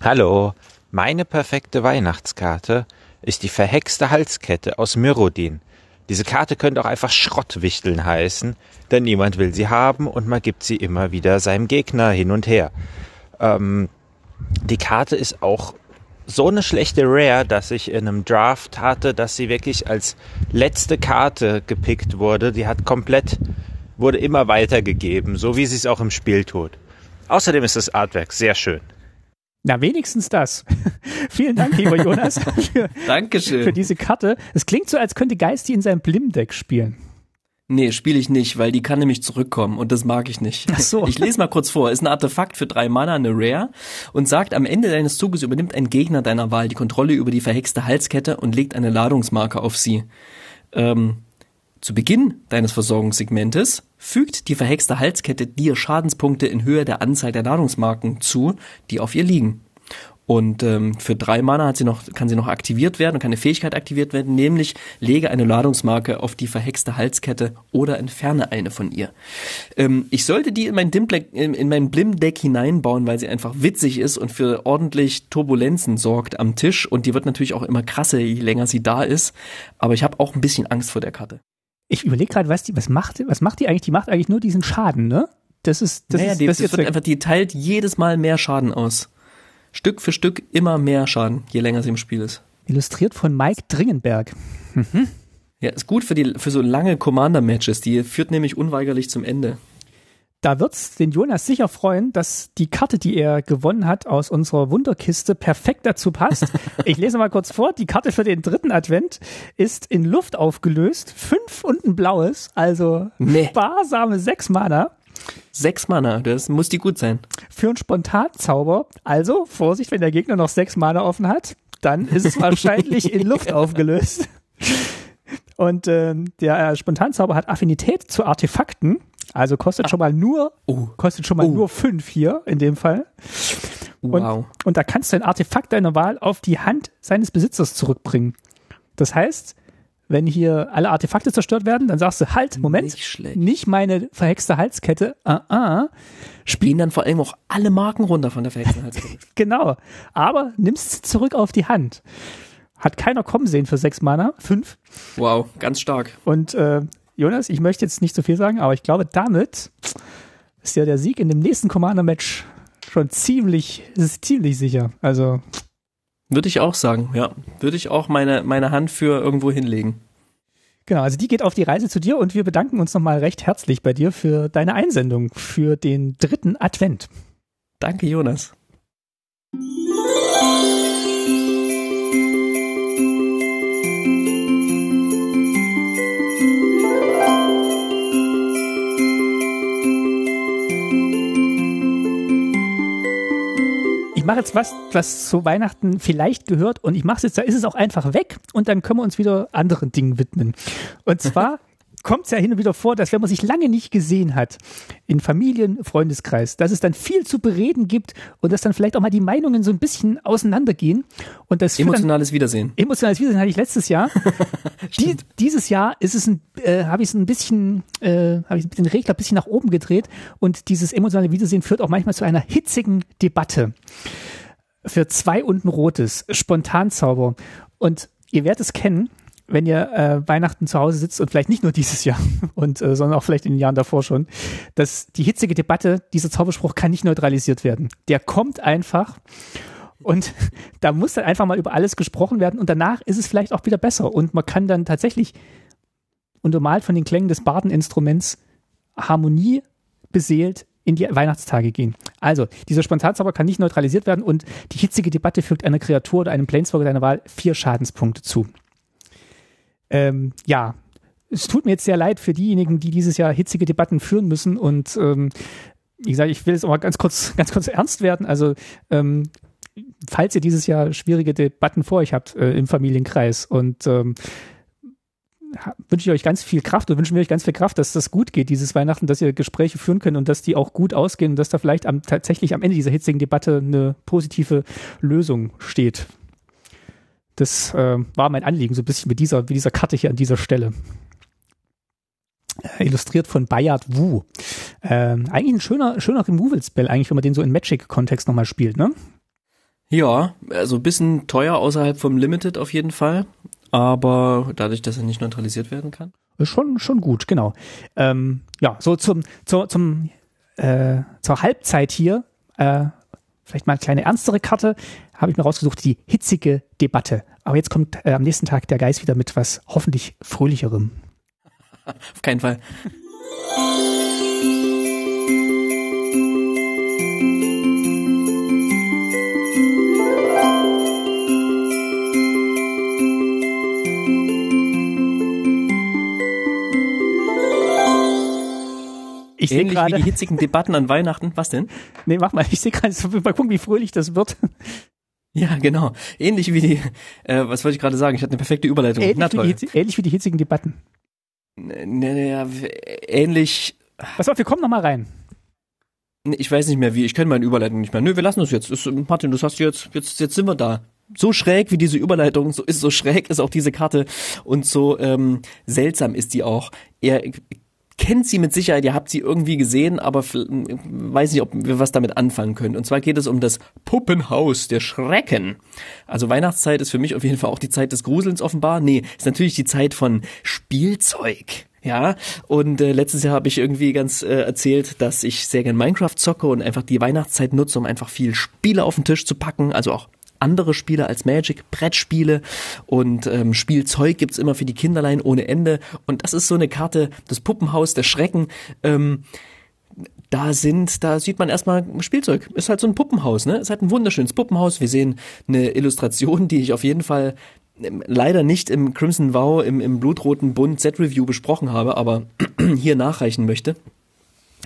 D: Hallo, meine perfekte Weihnachtskarte ist die verhexte Halskette aus Myrodin. Diese Karte könnte auch einfach Schrottwichteln heißen, denn niemand will sie haben und man gibt sie immer wieder seinem Gegner hin und her. Ähm, die Karte ist auch so eine schlechte Rare, dass ich in einem Draft hatte, dass sie wirklich als letzte Karte gepickt wurde. Die hat komplett, wurde immer weitergegeben, so wie sie es auch im Spiel tut. Außerdem ist das Artwork sehr schön.
B: Na, wenigstens das. Vielen Dank, lieber Jonas,
A: für, Dankeschön.
B: für diese Karte. Es klingt so, als könnte Geist die in seinem Blim-Deck spielen.
A: Nee, spiele ich nicht, weil die kann nämlich zurückkommen und das mag ich nicht.
B: Ach so.
A: Ich lese mal kurz vor. Ist ein Artefakt für drei Mana, eine Rare und sagt, am Ende deines Zuges übernimmt ein Gegner deiner Wahl die Kontrolle über die verhexte Halskette und legt eine Ladungsmarke auf sie. Ähm, zu Beginn deines Versorgungssegmentes fügt die verhexte Halskette dir Schadenspunkte in Höhe der Anzahl der Ladungsmarken zu, die auf ihr liegen. Und ähm, für drei Mana hat sie noch, kann sie noch aktiviert werden und kann eine Fähigkeit aktiviert werden, nämlich lege eine Ladungsmarke auf die verhexte Halskette oder entferne eine von ihr. Ähm, ich sollte die in mein, Dimdeck, in, in mein Blim-Deck hineinbauen, weil sie einfach witzig ist und für ordentlich Turbulenzen sorgt am Tisch. Und die wird natürlich auch immer krasser, je länger sie da ist. Aber ich habe auch ein bisschen Angst vor der Karte.
B: Ich überlege gerade, was die, was macht, was macht die eigentlich? Die macht eigentlich nur diesen Schaden, ne? Das ist, das
A: naja,
B: ist,
A: die,
B: das,
A: das
B: ist
A: wird einfach, die teilt jedes Mal mehr Schaden aus. Stück für Stück immer mehr Schaden, je länger sie im Spiel ist.
B: Illustriert von Mike Dringenberg. Mhm.
A: Ja, ist gut für die für so lange Commander-Matches. Die führt nämlich unweigerlich zum Ende.
B: Da wird's den Jonas sicher freuen, dass die Karte, die er gewonnen hat aus unserer Wunderkiste, perfekt dazu passt. Ich lese mal kurz vor. Die Karte für den dritten Advent ist in Luft aufgelöst, fünf und ein blaues, also nee. sparsame sechs Mana.
A: Sechs Mana, das muss die gut sein.
B: Für einen Spontanzauber. Also, Vorsicht, wenn der Gegner noch sechs Mana offen hat, dann ist es wahrscheinlich in Luft aufgelöst. Und äh, der Spontanzauber hat Affinität zu Artefakten. Also kostet ah. schon mal nur, oh. kostet schon mal oh. nur fünf hier in dem Fall. Und, wow. und da kannst du ein Artefakt deiner Wahl auf die Hand seines Besitzers zurückbringen. Das heißt, wenn hier alle Artefakte zerstört werden, dann sagst du, halt, Moment, nicht, nicht meine verhexte Halskette, ah, ah.
A: Spielen dann vor allem auch alle Marken runter von der verhexten Halskette.
B: genau, aber nimmst sie zurück auf die Hand. Hat keiner kommen sehen für sechs Mana, fünf.
A: Wow, ganz stark.
B: Und äh, Jonas, ich möchte jetzt nicht so viel sagen, aber ich glaube, damit ist ja der Sieg in dem nächsten Commander-Match schon ziemlich, ist ziemlich sicher. Also
A: würde ich auch sagen, ja. Würde ich auch meine, meine Hand für irgendwo hinlegen.
B: Genau, also die geht auf die Reise zu dir und wir bedanken uns nochmal recht herzlich bei dir für deine Einsendung für den dritten Advent.
A: Danke, Jonas.
B: Mache jetzt was, was zu Weihnachten vielleicht gehört und ich mache es jetzt, da ist es auch einfach weg und dann können wir uns wieder anderen Dingen widmen. Und zwar kommt es ja hin und wieder vor, dass wenn man sich lange nicht gesehen hat, in Familien, Freundeskreis, dass es dann viel zu bereden gibt und dass dann vielleicht auch mal die Meinungen so ein bisschen auseinandergehen. Und das
A: emotionales Wiedersehen.
B: Emotionales Wiedersehen hatte ich letztes Jahr. die, dieses Jahr ist es ein, äh, habe ich es ein bisschen, äh, habe ich den Regler ein bisschen nach oben gedreht und dieses emotionale Wiedersehen führt auch manchmal zu einer hitzigen Debatte. Für zwei und ein rotes, Spontanzauber. Und ihr werdet es kennen, wenn ihr äh, Weihnachten zu Hause sitzt und vielleicht nicht nur dieses Jahr und äh, sondern auch vielleicht in den Jahren davor schon, dass die hitzige Debatte, dieser Zauberspruch kann nicht neutralisiert werden. Der kommt einfach und da muss dann einfach mal über alles gesprochen werden und danach ist es vielleicht auch wieder besser und man kann dann tatsächlich untermalt von den Klängen des Bardeninstruments Harmonie beseelt in die Weihnachtstage gehen. Also, dieser Spontanzauber kann nicht neutralisiert werden und die hitzige Debatte fügt einer Kreatur oder einem Planeswalker deiner Wahl vier Schadenspunkte zu ähm, ja, es tut mir jetzt sehr leid für diejenigen, die dieses Jahr hitzige Debatten führen müssen und ähm, wie gesagt, ich will jetzt auch mal ganz kurz, ganz kurz ernst werden. Also ähm, falls ihr dieses Jahr schwierige Debatten vor euch habt äh, im Familienkreis und ähm, wünsche ich euch ganz viel Kraft und wünschen wir euch ganz viel Kraft, dass das gut geht dieses Weihnachten, dass ihr Gespräche führen könnt und dass die auch gut ausgehen und dass da vielleicht am, tatsächlich am Ende dieser hitzigen Debatte eine positive Lösung steht. Das äh, war mein Anliegen, so ein bisschen mit dieser, mit dieser Karte hier an dieser Stelle. Äh, illustriert von Bayard Wu. Ähm, eigentlich ein schöner, schöner Removal-Spell, eigentlich, wenn man den so im Magic-Kontext nochmal spielt, ne?
A: Ja, also ein bisschen teuer außerhalb vom Limited auf jeden Fall. Aber dadurch, dass er nicht neutralisiert werden kann.
B: Schon, schon gut, genau. Ähm, ja, so zum, zur, zum, äh, zur Halbzeit hier, äh, vielleicht mal eine kleine ernstere Karte habe ich mir rausgesucht, die hitzige Debatte. Aber jetzt kommt äh, am nächsten Tag der Geist wieder mit was hoffentlich fröhlicherem.
A: Auf keinen Fall. Ich sehe gerade wie die hitzigen Debatten an Weihnachten. Was denn?
B: Nee, mach mal. Ich sehe gerade, mal gucken, wie fröhlich das wird.
A: Ja, genau. Ähnlich wie die, äh, was wollte ich gerade sagen? Ich hatte eine perfekte Überleitung.
B: Ähnlich, Na, wie, die, ähnlich wie die hitzigen Debatten.
A: Nee, nee, ja, ähnlich.
B: Pass auf, wir kommen noch mal rein.
A: Ich weiß nicht mehr wie, ich kenne meine Überleitung nicht mehr. Nö, wir lassen es jetzt. Das, Martin, du sagst jetzt, jetzt, jetzt sind wir da. So schräg wie diese Überleitung, so ist so schräg ist auch diese Karte und so ähm, seltsam ist die auch. Er kennt sie mit Sicherheit, ihr habt sie irgendwie gesehen, aber weiß nicht, ob wir was damit anfangen können. Und zwar geht es um das Puppenhaus der Schrecken. Also Weihnachtszeit ist für mich auf jeden Fall auch die Zeit des Gruselns offenbar. Nee, ist natürlich die Zeit von Spielzeug. Ja, und äh, letztes Jahr habe ich irgendwie ganz äh, erzählt, dass ich sehr gern Minecraft zocke und einfach die Weihnachtszeit nutze, um einfach viel Spiele auf den Tisch zu packen, also auch andere Spiele als Magic, Brettspiele und ähm, Spielzeug gibt's immer für die Kinderlein ohne Ende. Und das ist so eine Karte, das Puppenhaus der Schrecken. Ähm, da sind, da sieht man erstmal Spielzeug. Ist halt so ein Puppenhaus, ne? Ist halt ein wunderschönes Puppenhaus. Wir sehen eine Illustration, die ich auf jeden Fall leider nicht im Crimson Vow, im, im blutroten Bund Set-Review besprochen habe, aber hier nachreichen möchte.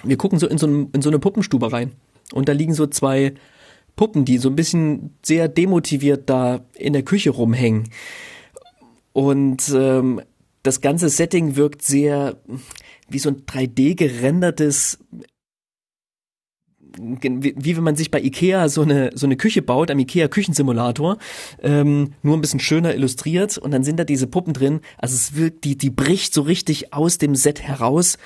A: Wir gucken so in so, ein, in so eine Puppenstube rein. Und da liegen so zwei Puppen, die so ein bisschen sehr demotiviert da in der Küche rumhängen. Und ähm, das ganze Setting wirkt sehr wie so ein 3D gerendertes wie, wie wenn man sich bei Ikea so eine so eine Küche baut, am Ikea Küchensimulator, ähm, nur ein bisschen schöner illustriert und dann sind da diese Puppen drin. Also es wirkt, die die bricht so richtig aus dem Set heraus.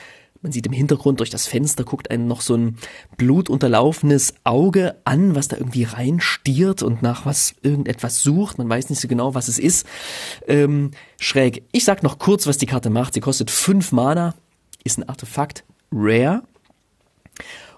A: Man sieht im Hintergrund durch das Fenster guckt einen noch so ein blutunterlaufenes Auge an, was da irgendwie reinstiert und nach was irgendetwas sucht. Man weiß nicht so genau, was es ist. Ähm, schräg. Ich sag noch kurz, was die Karte macht. Sie kostet fünf Mana, ist ein Artefakt, rare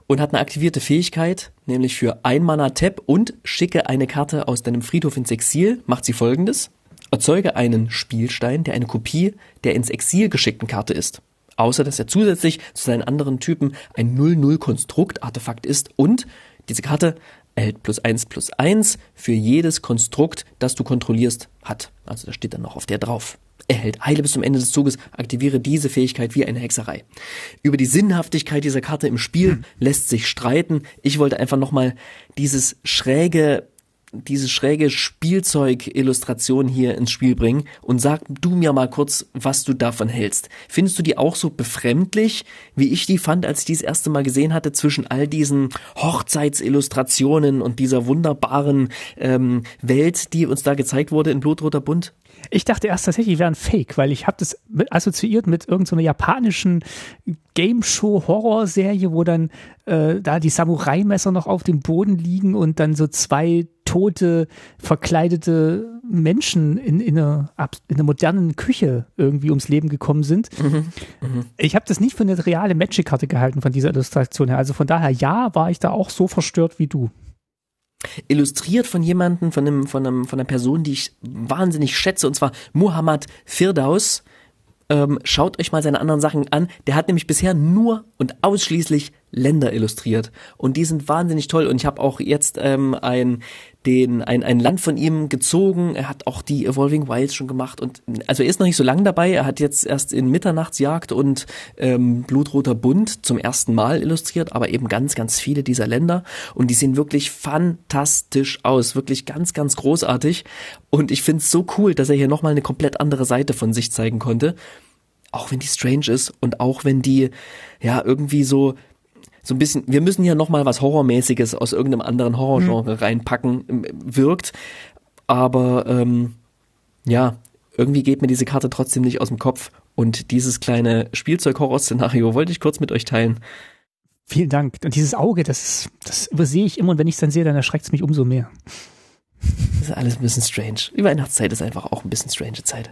A: und hat eine aktivierte Fähigkeit, nämlich für ein Mana Tap und schicke eine Karte aus deinem Friedhof ins Exil, macht sie folgendes. Erzeuge einen Spielstein, der eine Kopie der ins Exil geschickten Karte ist. Außer dass er zusätzlich zu seinen anderen Typen ein 0-0-Konstrukt-Artefakt ist und diese Karte erhält plus eins plus eins für jedes Konstrukt, das du kontrollierst, hat. Also da steht dann noch auf der drauf erhält Heile bis zum Ende des Zuges, aktiviere diese Fähigkeit wie eine Hexerei. Über die Sinnhaftigkeit dieser Karte im Spiel hm. lässt sich streiten. Ich wollte einfach nochmal dieses schräge diese schräge Spielzeug-Illustration hier ins Spiel bringen und sag du mir mal kurz, was du davon hältst. Findest du die auch so befremdlich, wie ich die fand, als ich die das erste Mal gesehen hatte, zwischen all diesen Hochzeitsillustrationen und dieser wunderbaren ähm, Welt, die uns da gezeigt wurde in Blutroter Bund?
B: Ich dachte erst tatsächlich, wäre ein Fake, weil ich habe das assoziiert mit irgendeiner so japanischen Game Show Horrorserie, wo dann äh, da die Samurai-Messer noch auf dem Boden liegen und dann so zwei tote, verkleidete Menschen in, in, einer, in einer modernen Küche irgendwie ums Leben gekommen sind. Mhm, mh. Ich habe das nicht für eine reale Magic-Karte gehalten von dieser Illustration her. Also von daher, ja, war ich da auch so verstört wie du
A: illustriert von jemandem, von einem, von einem, von einer Person, die ich wahnsinnig schätze, und zwar Muhammad Firdaus. Ähm, schaut euch mal seine anderen Sachen an. Der hat nämlich bisher nur und ausschließlich Länder illustriert. Und die sind wahnsinnig toll. Und ich habe auch jetzt ähm, ein den ein, ein Land von ihm gezogen. Er hat auch die Evolving Wilds schon gemacht und also er ist noch nicht so lange dabei. Er hat jetzt erst in Mitternachtsjagd und ähm, Blutroter Bund zum ersten Mal illustriert, aber eben ganz, ganz viele dieser Länder und die sehen wirklich fantastisch aus, wirklich ganz, ganz großartig. Und ich finde es so cool, dass er hier nochmal eine komplett andere Seite von sich zeigen konnte. Auch wenn die strange ist und auch wenn die ja irgendwie so so ein bisschen, wir müssen hier nochmal was Horrormäßiges aus irgendeinem anderen Horrorgenre mhm. reinpacken, ähm, wirkt. Aber ähm, ja, irgendwie geht mir diese Karte trotzdem nicht aus dem Kopf. Und dieses kleine Spielzeug-Horror-Szenario wollte ich kurz mit euch teilen.
B: Vielen Dank. Und dieses Auge, das, das übersehe ich immer und wenn ich es dann sehe, dann erschreckt es mich umso mehr.
A: Das ist alles ein bisschen strange. Die Weihnachtszeit ist einfach auch ein bisschen strange Zeit.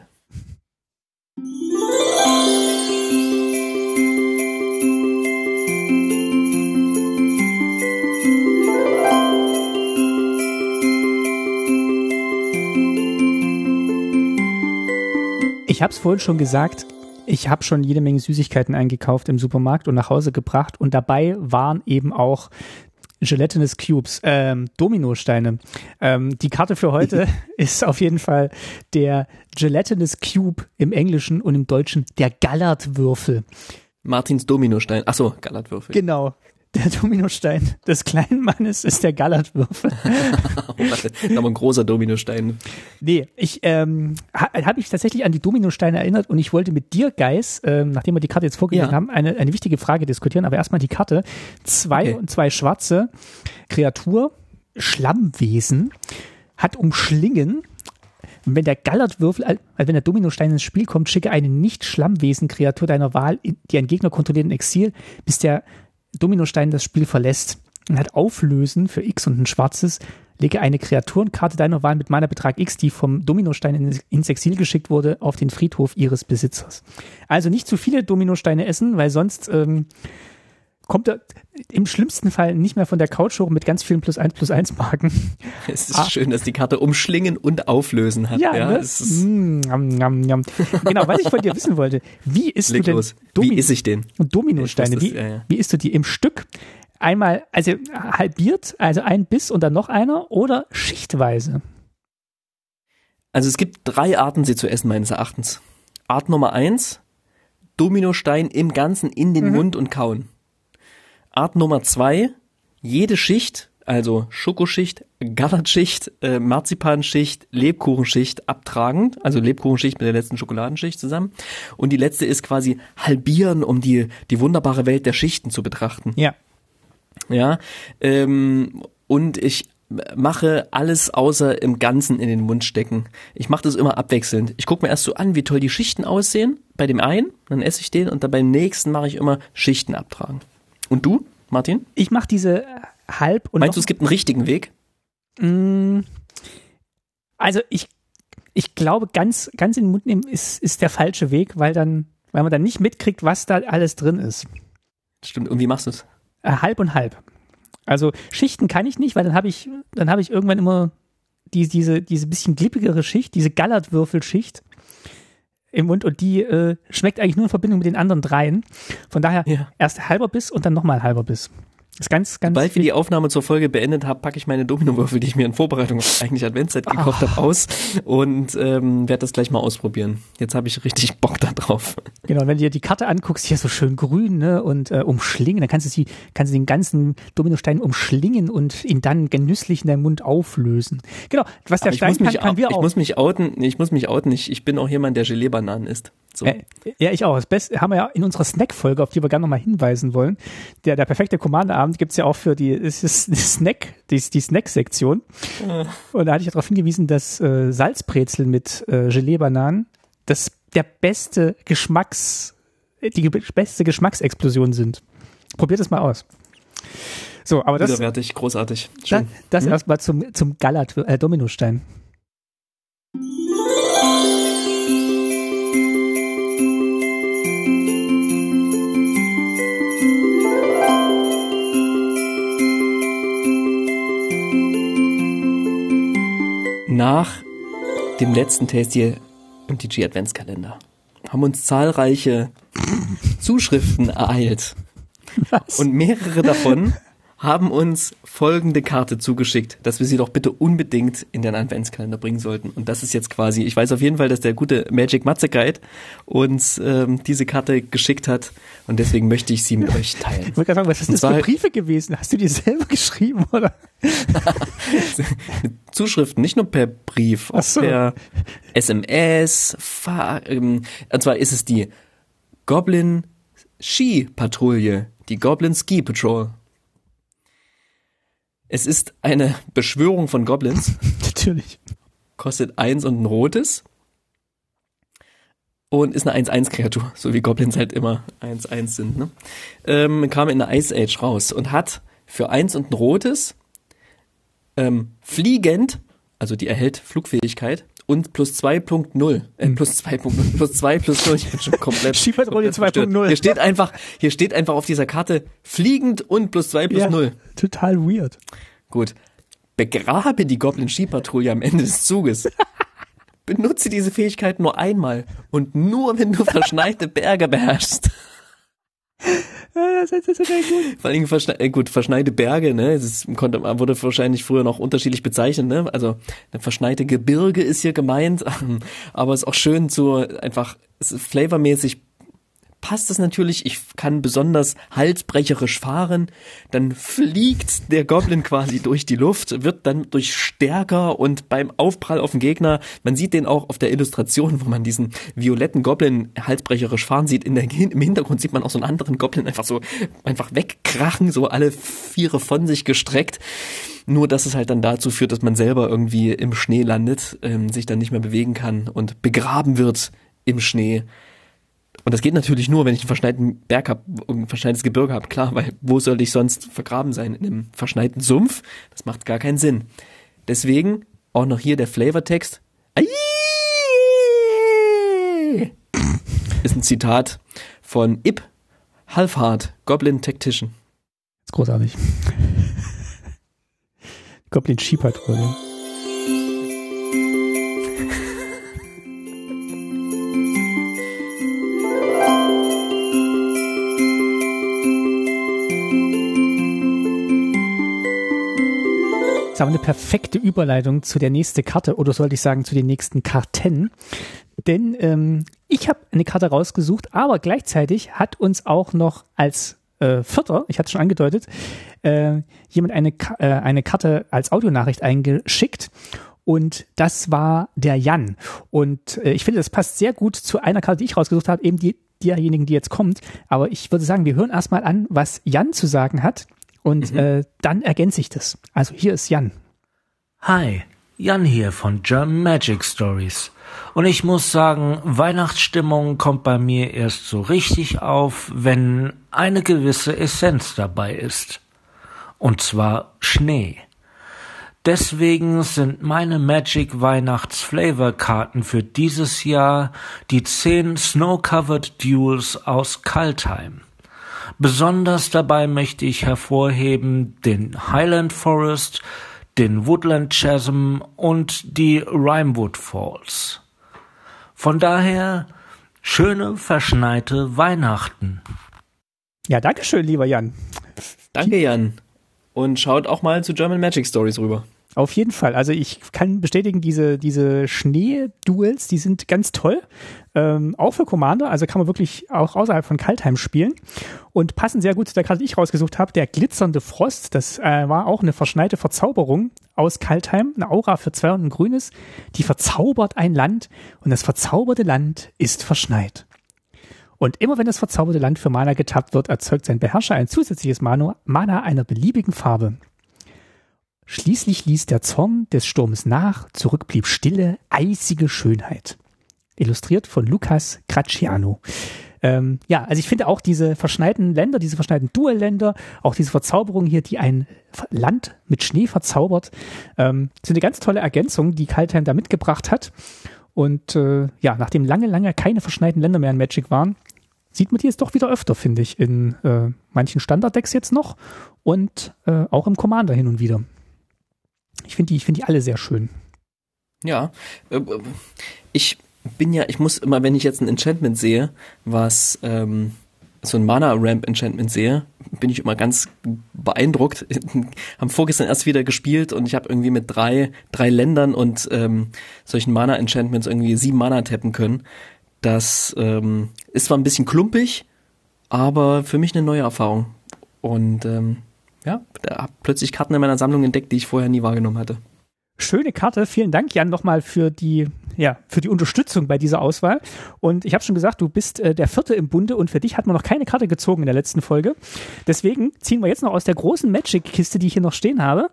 B: Ich habe es vorhin schon gesagt, ich habe schon jede Menge Süßigkeiten eingekauft im Supermarkt und nach Hause gebracht und dabei waren eben auch Gelatinous Cubes, ähm, Dominosteine. Ähm, die Karte für heute ist auf jeden Fall der Gelatinous Cube im Englischen und im Deutschen der Gallertwürfel.
A: Martins Dominostein. Achso, Gallertwürfel.
B: Genau Der Dominostein des kleinen Mannes ist der Gallertwürfel.
A: Aber ein großer Dominostein.
B: Nee, ich ähm, ha, habe mich tatsächlich an die Dominosteine erinnert und ich wollte mit dir, Geis, ähm, nachdem wir die Karte jetzt vorgelegt ja. haben, eine, eine wichtige Frage diskutieren. Aber erstmal die Karte. Zwei okay. und zwei schwarze Kreatur, Schlammwesen, hat umschlingen wenn der Gallertwürfel, also wenn der Dominostein ins Spiel kommt, schicke eine Nicht-Schlammwesen-Kreatur deiner Wahl, die ein Gegner kontrolliert in Exil, bis der Dominostein das Spiel verlässt. Und hat Auflösen für X und ein schwarzes. Lege eine Kreaturenkarte deiner Wahl mit meiner Betrag X, die vom Dominostein ins Exil geschickt wurde, auf den Friedhof ihres Besitzers. Also nicht zu viele Dominosteine essen, weil sonst ähm, kommt er im schlimmsten Fall nicht mehr von der Couch hoch mit ganz vielen plus eins plus eins Marken.
A: Es ist ah. schön, dass die Karte umschlingen und auflösen hat.
B: Ja, ja ne? es ist mm, njam, njam, njam. Genau, was ich von dir wissen wollte, wie isst Leg du denn
A: Domi wie isst ich den?
B: Dominosteine? Wie, ja, ja. wie isst du die im Stück? Einmal, also halbiert, also ein Biss und dann noch einer oder schichtweise?
A: Also es gibt drei Arten, sie zu essen, meines Erachtens. Art Nummer eins, Dominostein im Ganzen in den mhm. Mund und kauen. Art Nummer zwei, jede Schicht, also Schokoschicht, Gallatschicht, äh, Marzipanschicht, Lebkuchenschicht abtragend, also Lebkuchenschicht mit der letzten Schokoladenschicht zusammen. Und die letzte ist quasi halbieren, um die, die wunderbare Welt der Schichten zu betrachten.
B: Ja.
A: Ja. Ähm, und ich mache alles außer im Ganzen in den Mund stecken. Ich mache das immer abwechselnd. Ich gucke mir erst so an, wie toll die Schichten aussehen bei dem einen, dann esse ich den und dann beim nächsten mache ich immer Schichten abtragen. Und du, Martin?
B: Ich mache diese halb und.
A: Meinst du, es gibt einen richtigen Weg?
B: Mm, also ich, ich glaube, ganz, ganz in den Mund nehmen ist, ist der falsche Weg, weil dann, weil man dann nicht mitkriegt, was da alles drin ist.
A: Stimmt, und wie machst du es?
B: Äh, halb und halb. Also Schichten kann ich nicht, weil dann habe ich, dann habe ich irgendwann immer die, diese, diese bisschen glippigere Schicht, diese Gallertwürfelschicht im Mund und die äh, schmeckt eigentlich nur in Verbindung mit den anderen dreien. Von daher ja. erst halber Biss und dann nochmal halber Biss. Ist ganz, ganz
A: Bald wir die Aufnahme zur Folge beendet haben, packe ich meine Dominowürfel, die ich mir in Vorbereitung auf eigentlich Adventszeit gekauft habe, aus und ähm, werde das gleich mal ausprobieren. Jetzt habe ich richtig Bock da drauf.
B: Genau, wenn du dir die Karte anguckst, hier so schön grün ne, und äh, umschlingen, dann kannst du sie, kannst du den ganzen Dominostein umschlingen und ihn dann genüsslich in deinem Mund auflösen. Genau, was der Stein kann, kann wir
A: auch. Ich muss mich outen, ich muss mich outen, ich, ich bin auch jemand, der Gelee-Bananen isst. So.
B: Äh, ja, ich auch. Das Beste haben wir ja in unserer Snack-Folge, auf die wir gerne nochmal hinweisen wollen. Der, der perfekte Commander-Abend gibt's ja auch für die, es ist Snack, die, die Snack-Sektion. Mhm. Und da hatte ich ja darauf hingewiesen, dass äh, Salzbrezel mit äh, Gelee-Bananen das der beste Geschmacks, die beste Geschmacksexplosion sind. Probiert es mal aus. So, aber das.
A: Widerwärtig, großartig.
B: Schön. Das, das hm? erstmal zum, zum Galat, äh, Dominostein.
A: Nach dem letzten Tasty im DG Adventskalender haben uns zahlreiche Zuschriften ereilt. Was? Und mehrere davon haben uns folgende Karte zugeschickt, dass wir sie doch bitte unbedingt in den Adventskalender bringen sollten. Und das ist jetzt quasi, ich weiß auf jeden Fall, dass der gute Magic Matze Guide uns ähm, diese Karte geschickt hat und deswegen möchte ich sie mit euch teilen.
B: Ich wollte gerade sagen, was sind das für Briefe gewesen? Hast du die selber geschrieben oder?
A: Zuschriften, nicht nur per Brief, auch so. per SMS. Ähm, und zwar ist es die Goblin Ski Patrouille, die Goblin Ski Patrol. Es ist eine Beschwörung von Goblins.
B: Natürlich.
A: Kostet eins und ein rotes. Und ist eine 1-1-Kreatur, so wie Goblins halt immer 1-1 sind. Ne? Ähm, kam in der Ice Age raus und hat für eins und ein rotes ähm, fliegend, also die erhält Flugfähigkeit, und plus 2.0, äh, plus 2.0, plus 2, plus 0, ich bin schon komplett.
B: Skipatrouille 2.0.
A: Hier steht einfach, hier steht einfach auf dieser Karte fliegend und plus 2 plus ja, 0.
B: Total weird.
A: Gut. Begrabe die Goblin Skipatrouille am Ende des Zuges. Benutze diese Fähigkeit nur einmal und nur wenn du verschneite Berge beherrschst.
B: Das ist, das ist gut.
A: Vor allem verschne äh, gut, verschneite Berge, ne? Es konnte, wurde wahrscheinlich früher noch unterschiedlich bezeichnet, ne? Also verschneite Gebirge ist hier gemeint, aber es ist auch schön so einfach flavormäßig passt es natürlich, ich kann besonders halsbrecherisch fahren, dann fliegt der Goblin quasi durch die Luft, wird dann durch stärker und beim Aufprall auf den Gegner, man sieht den auch auf der Illustration, wo man diesen violetten Goblin halsbrecherisch fahren sieht, der, im Hintergrund sieht man auch so einen anderen Goblin einfach so, einfach wegkrachen, so alle Viere von sich gestreckt. Nur, dass es halt dann dazu führt, dass man selber irgendwie im Schnee landet, ähm, sich dann nicht mehr bewegen kann und begraben wird im Schnee. Und das geht natürlich nur, wenn ich einen verschneiten Berg habe, ein verschneites Gebirge habe, klar, weil wo soll ich sonst vergraben sein? In einem verschneiten Sumpf? Das macht gar keinen Sinn. Deswegen auch noch hier der Flavortext. Ist ein Zitat von Ip Halfhard, Goblin Tactician.
B: Das ist großartig. Goblin Skipatrouille. Jetzt haben wir eine perfekte Überleitung zu der nächsten Karte oder sollte ich sagen zu den nächsten Karten. Denn ähm, ich habe eine Karte rausgesucht, aber gleichzeitig hat uns auch noch als äh, Vierter, ich hatte es schon angedeutet, äh, jemand eine, äh, eine Karte als Audionachricht eingeschickt. Und das war der Jan. Und äh, ich finde, das passt sehr gut zu einer Karte, die ich rausgesucht habe, eben die, derjenigen, die jetzt kommt. Aber ich würde sagen, wir hören erstmal an, was Jan zu sagen hat. Und mhm. äh, dann ergänze ich das. Also hier ist Jan.
E: Hi, Jan hier von German Magic Stories. Und ich muss sagen, Weihnachtsstimmung kommt bei mir erst so richtig auf, wenn eine gewisse Essenz dabei ist. Und zwar Schnee. Deswegen sind meine Magic Weihnachts Flavor Karten für dieses Jahr die 10 Snow Covered Duels aus Kaltheim. Besonders dabei möchte ich hervorheben den Highland Forest, den Woodland Chasm und die Rhymewood Falls. Von daher schöne verschneite Weihnachten.
B: Ja, danke schön, lieber Jan.
A: Danke, Jan. Und schaut auch mal zu German Magic Stories rüber.
B: Auf jeden Fall. Also ich kann bestätigen, diese, diese Schnee-Duels, die sind ganz toll. Ähm, auch für Commander, also kann man wirklich auch außerhalb von Kaltheim spielen. Und passen sehr gut zu der Karte, die ich rausgesucht habe. Der glitzernde Frost, das äh, war auch eine verschneite Verzauberung aus Kaltheim, eine Aura für zwei und ein grünes. Die verzaubert ein Land und das verzauberte Land ist verschneit. Und immer wenn das verzauberte Land für Mana getappt wird, erzeugt sein Beherrscher ein zusätzliches Mana, Mana einer beliebigen Farbe. Schließlich ließ der Zorn des Sturms nach, zurück blieb stille, eisige Schönheit. Illustriert von Lucas Graciano. Ähm, ja, also ich finde auch diese verschneiten Länder, diese verschneiten Duelländer, auch diese Verzauberung hier, die ein Land mit Schnee verzaubert, ähm, sind eine ganz tolle Ergänzung, die Kaltheim da mitgebracht hat. Und äh, ja, nachdem lange, lange keine verschneiten Länder mehr in Magic waren, sieht man die jetzt doch wieder öfter, finde ich, in äh, manchen Standarddecks jetzt noch und äh, auch im Commander hin und wieder. Ich finde die, ich finde die alle sehr schön.
A: Ja, äh, ich bin ja, ich muss immer, wenn ich jetzt ein Enchantment sehe, was ähm, so ein Mana Ramp Enchantment sehe, bin ich immer ganz beeindruckt. Haben vorgestern erst wieder gespielt und ich habe irgendwie mit drei drei Ländern und ähm, solchen Mana Enchantments irgendwie sieben Mana tappen können. Das ähm, ist zwar ein bisschen klumpig, aber für mich eine neue Erfahrung. Und ähm, ja, da habe plötzlich Karten in meiner Sammlung entdeckt, die ich vorher nie wahrgenommen hatte.
B: Schöne Karte. Vielen Dank, Jan, nochmal für die, ja, für die Unterstützung bei dieser Auswahl. Und ich habe schon gesagt, du bist äh, der Vierte im Bunde und für dich hat man noch keine Karte gezogen in der letzten Folge. Deswegen ziehen wir jetzt noch aus der großen Magic-Kiste, die ich hier noch stehen habe,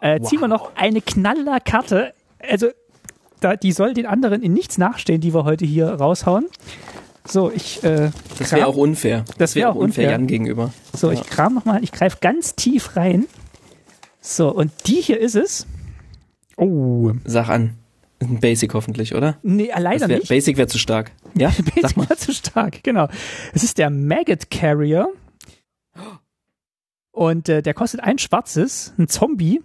B: äh, wow. ziehen wir noch eine Knaller-Karte. Also, da, die soll den anderen in nichts nachstehen, die wir heute hier raushauen. So, ich. Äh,
A: das wäre auch unfair.
B: Das wäre wär auch unfair, unfair
A: Jan gegenüber.
B: So, ja. ich kram nochmal, ich greife ganz tief rein. So, und die hier ist es.
A: Oh. Sag an. Ein Basic hoffentlich, oder?
B: Nee, leider
A: wär,
B: nicht.
A: Basic wäre zu stark.
B: Ja, Basic wäre zu stark, genau. Es ist der Maggot Carrier. Und äh, der kostet ein schwarzes, ein Zombie.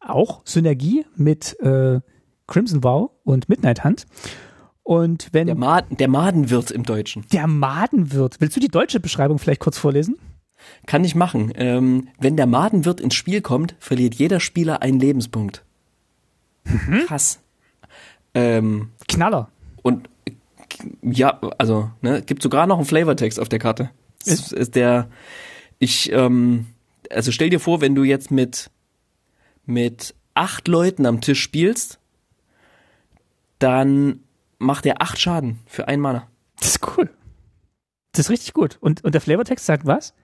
B: Auch Synergie mit äh, Crimson Vow und Midnight Hunt. Und wenn
A: der, Maden, der Madenwirt im Deutschen.
B: Der Madenwirt. Willst du die deutsche Beschreibung vielleicht kurz vorlesen?
A: Kann ich machen. Ähm, wenn der Madenwirt ins Spiel kommt, verliert jeder Spieler einen Lebenspunkt. Mhm. Krass.
B: Ähm, Knaller.
A: Und Ja, also, ne, gibt sogar noch einen Flavortext auf der Karte. Ist, ist der, ich, ähm, also stell dir vor, wenn du jetzt mit, mit acht Leuten am Tisch spielst, dann macht er acht Schaden für ein Mana.
B: Das ist cool. Das ist richtig gut. Und, und der Flavortext sagt was?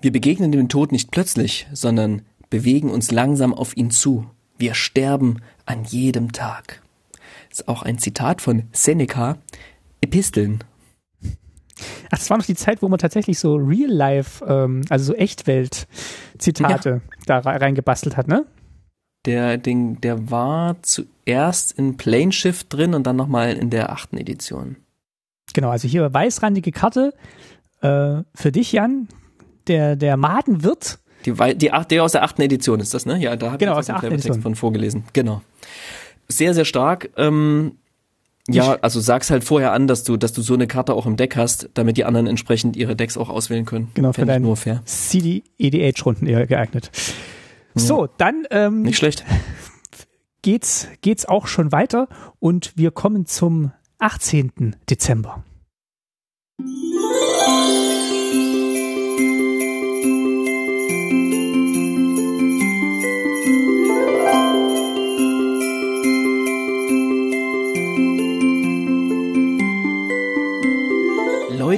A: Wir begegnen dem Tod nicht plötzlich, sondern bewegen uns langsam auf ihn zu. Wir sterben an jedem Tag. Das ist auch ein Zitat von Seneca, Episteln.
B: Ach, das war noch die Zeit, wo man tatsächlich so Real-Life, ähm, also so Echtwelt-Zitate ja. da reingebastelt hat, ne?
A: Der Ding, der war zuerst in Plane Shift drin und dann nochmal in der achten Edition.
B: Genau, also hier weißrandige Karte äh, für dich, Jan. Der, der Madenwirt.
A: Die, die, der aus der achten Edition ist das, ne? Ja, da habe
B: genau,
A: ich
B: aus der achten Edition.
A: von vorgelesen. Genau. Sehr, sehr stark. Ähm, ja, also sag's halt vorher an, dass du, dass du so eine Karte auch im Deck hast, damit die anderen entsprechend ihre Decks auch auswählen können.
B: Genau, für deine CD EDH Runden eher geeignet. So, dann ähm,
A: nicht schlecht.
B: Geht's geht's auch schon weiter und wir kommen zum 18. Dezember.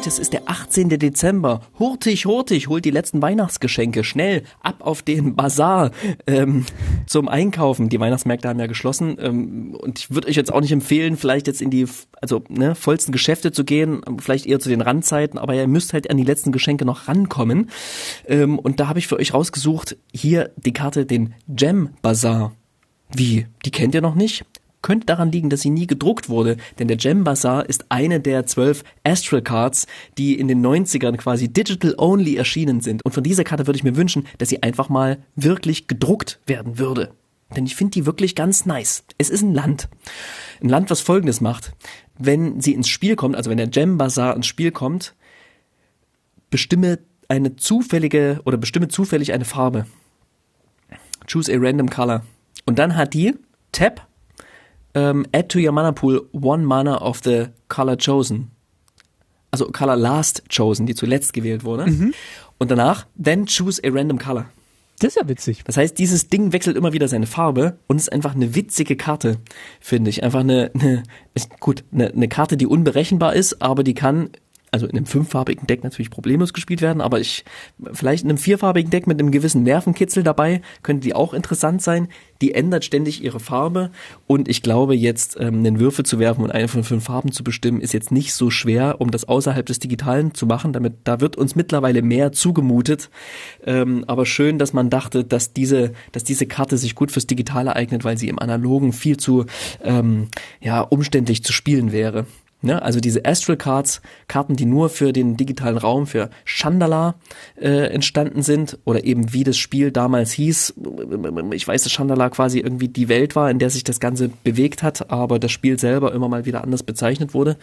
A: Leute, es ist der 18. Dezember. Hurtig, hurtig, holt die letzten Weihnachtsgeschenke. Schnell, ab auf den Bazar ähm, zum Einkaufen. Die Weihnachtsmärkte haben ja geschlossen. Ähm, und ich würde euch jetzt auch nicht empfehlen, vielleicht jetzt in die also ne, vollsten Geschäfte zu gehen, vielleicht eher zu den Randzeiten, aber ihr müsst halt an die letzten Geschenke noch rankommen. Ähm, und da habe ich für euch rausgesucht, hier die Karte, den Gem Bazar. Wie? Die kennt ihr noch nicht? Könnte daran liegen, dass sie nie gedruckt wurde, denn der Gem Bazaar ist eine der zwölf Astral Cards, die in den 90ern quasi digital only erschienen sind. Und von dieser Karte würde ich mir wünschen, dass sie einfach mal wirklich gedruckt werden würde. Denn ich finde die wirklich ganz nice. Es ist ein Land. Ein Land, was folgendes macht. Wenn sie ins Spiel kommt, also wenn der Gem Bazaar ins Spiel kommt, bestimme eine zufällige oder bestimme zufällig eine Farbe. Choose a random color. Und dann hat die Tap ähm, add to your mana pool one mana of the color chosen. Also color last chosen, die zuletzt gewählt wurde. Mhm. Und danach, then choose a random color.
B: Das ist ja witzig.
A: Das heißt, dieses Ding wechselt immer wieder seine Farbe und ist einfach eine witzige Karte, finde ich. Einfach eine, eine ist gut, eine, eine Karte, die unberechenbar ist, aber die kann also in einem fünffarbigen Deck natürlich problemlos gespielt werden, aber ich, vielleicht in einem vierfarbigen Deck mit einem gewissen Nervenkitzel dabei, könnte die auch interessant sein. Die ändert ständig ihre Farbe und ich glaube jetzt, ähm, einen Würfel zu werfen und eine von fünf Farben zu bestimmen, ist jetzt nicht so schwer, um das außerhalb des Digitalen zu machen. Damit, da wird uns mittlerweile mehr zugemutet. Ähm, aber schön, dass man dachte, dass diese, dass diese Karte sich gut fürs Digitale eignet, weil sie im Analogen viel zu, ähm, ja, umständlich zu spielen wäre. Ne? Also diese Astral Cards, Karten, die nur für den digitalen Raum, für Chandala äh, entstanden sind oder eben wie das Spiel damals hieß. Ich weiß, dass Chandala quasi irgendwie die Welt war, in der sich das Ganze bewegt hat, aber das Spiel selber immer mal wieder anders bezeichnet wurde.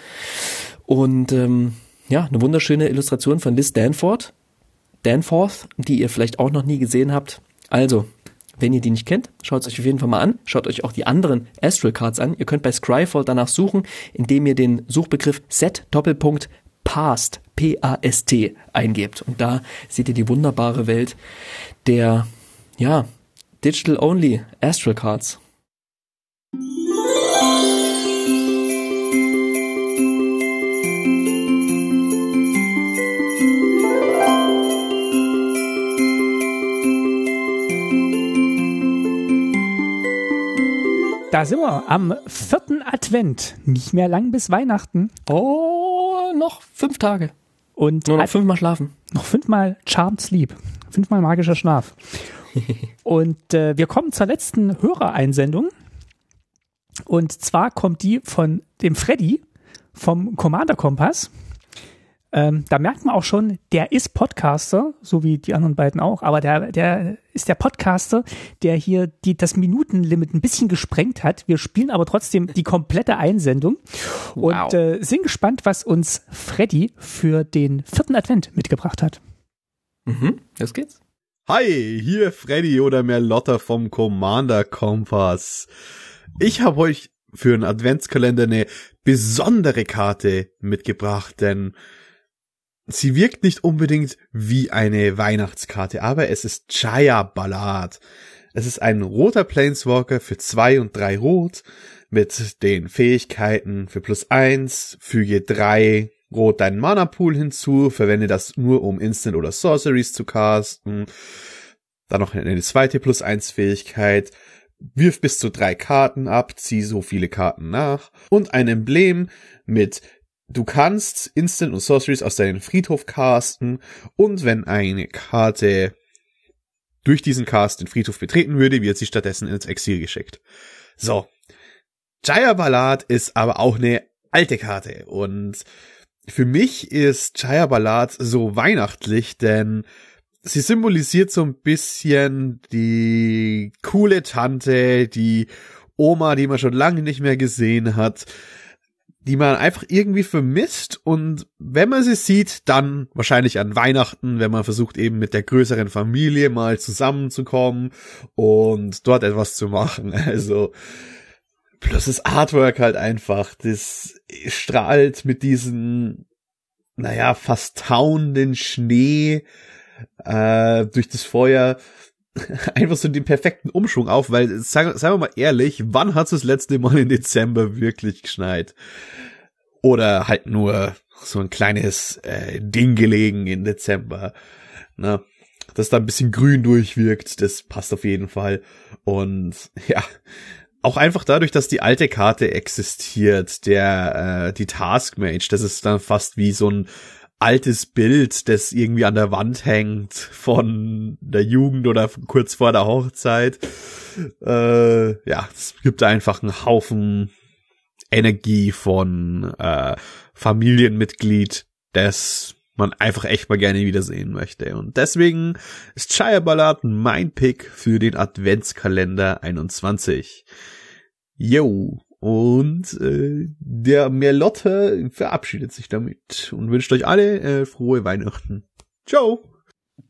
A: Und ähm, ja, eine wunderschöne Illustration von Liz Danforth, Danforth, die ihr vielleicht auch noch nie gesehen habt. Also, wenn ihr die nicht kennt, schaut es euch auf jeden Fall mal an. Schaut euch auch die anderen Astral Cards an. Ihr könnt bei Scryfall danach suchen, indem ihr den Suchbegriff Set Doppelpunkt Past P-A-S-T eingebt. Und da seht ihr die wunderbare Welt der, ja, Digital Only Astral Cards.
B: Da sind wir am vierten Advent. Nicht mehr lang bis Weihnachten.
A: Oh, noch fünf Tage.
B: Und
A: Nur noch fünfmal schlafen.
B: Noch fünfmal Charmed Sleep. Fünfmal magischer Schlaf. Und äh, wir kommen zur letzten Hörereinsendung. Und zwar kommt die von dem Freddy vom Commander Kompass. Ähm, da merkt man auch schon, der ist Podcaster, so wie die anderen beiden auch, aber der, der ist der Podcaster, der hier die, das Minutenlimit ein bisschen gesprengt hat. Wir spielen aber trotzdem die komplette Einsendung wow. und äh, sind gespannt, was uns Freddy für den vierten Advent mitgebracht hat.
A: Mhm, los geht's.
F: Hi, hier Freddy oder Merlotta vom Commander Kompass. Ich habe euch für einen Adventskalender eine besondere Karte mitgebracht, denn sie wirkt nicht unbedingt wie eine Weihnachtskarte, aber es ist Jaya Ballad. Es ist ein roter Planeswalker für zwei und drei Rot mit den Fähigkeiten für plus eins, füge drei Rot deinen Mana Pool hinzu, verwende das nur um Instant oder Sorceries zu casten. Dann noch eine zweite plus eins Fähigkeit, wirf bis zu drei Karten ab, zieh so viele Karten nach und ein Emblem mit Du kannst Instant und Sorceries aus deinem Friedhof casten und wenn eine Karte durch diesen Cast den Friedhof betreten würde, wird sie stattdessen ins Exil geschickt. So. Jaya Ballad ist aber auch eine alte Karte und für mich ist Jaya Ballad so weihnachtlich, denn sie symbolisiert so ein bisschen die coole Tante, die Oma, die man schon lange nicht mehr gesehen hat, die man einfach irgendwie vermisst und wenn man sie sieht, dann wahrscheinlich an Weihnachten, wenn man versucht eben mit der größeren Familie mal zusammenzukommen und dort etwas zu machen. Also plus das Artwork halt einfach, das strahlt mit diesen, naja, fast tauenden Schnee äh, durch das Feuer einfach so den perfekten Umschwung auf, weil, sagen, sagen wir mal ehrlich, wann hat es das letzte Mal im Dezember wirklich geschneit? Oder halt nur so ein kleines äh, Ding gelegen im Dezember. Ne? Dass da ein bisschen grün durchwirkt, das passt auf jeden Fall. Und ja, auch einfach dadurch, dass die alte Karte existiert, der äh, die Task Mage, das ist dann fast wie so ein altes Bild, das irgendwie an der Wand hängt von der Jugend oder kurz vor der Hochzeit. Äh, ja, es gibt einfach einen Haufen Energie von äh, Familienmitglied, das man einfach echt mal gerne wiedersehen möchte. Und deswegen ist Shire Ballard mein Pick für den Adventskalender 21. Yo, und äh, der Merlotte verabschiedet sich damit und wünscht euch alle äh, frohe Weihnachten. Ciao!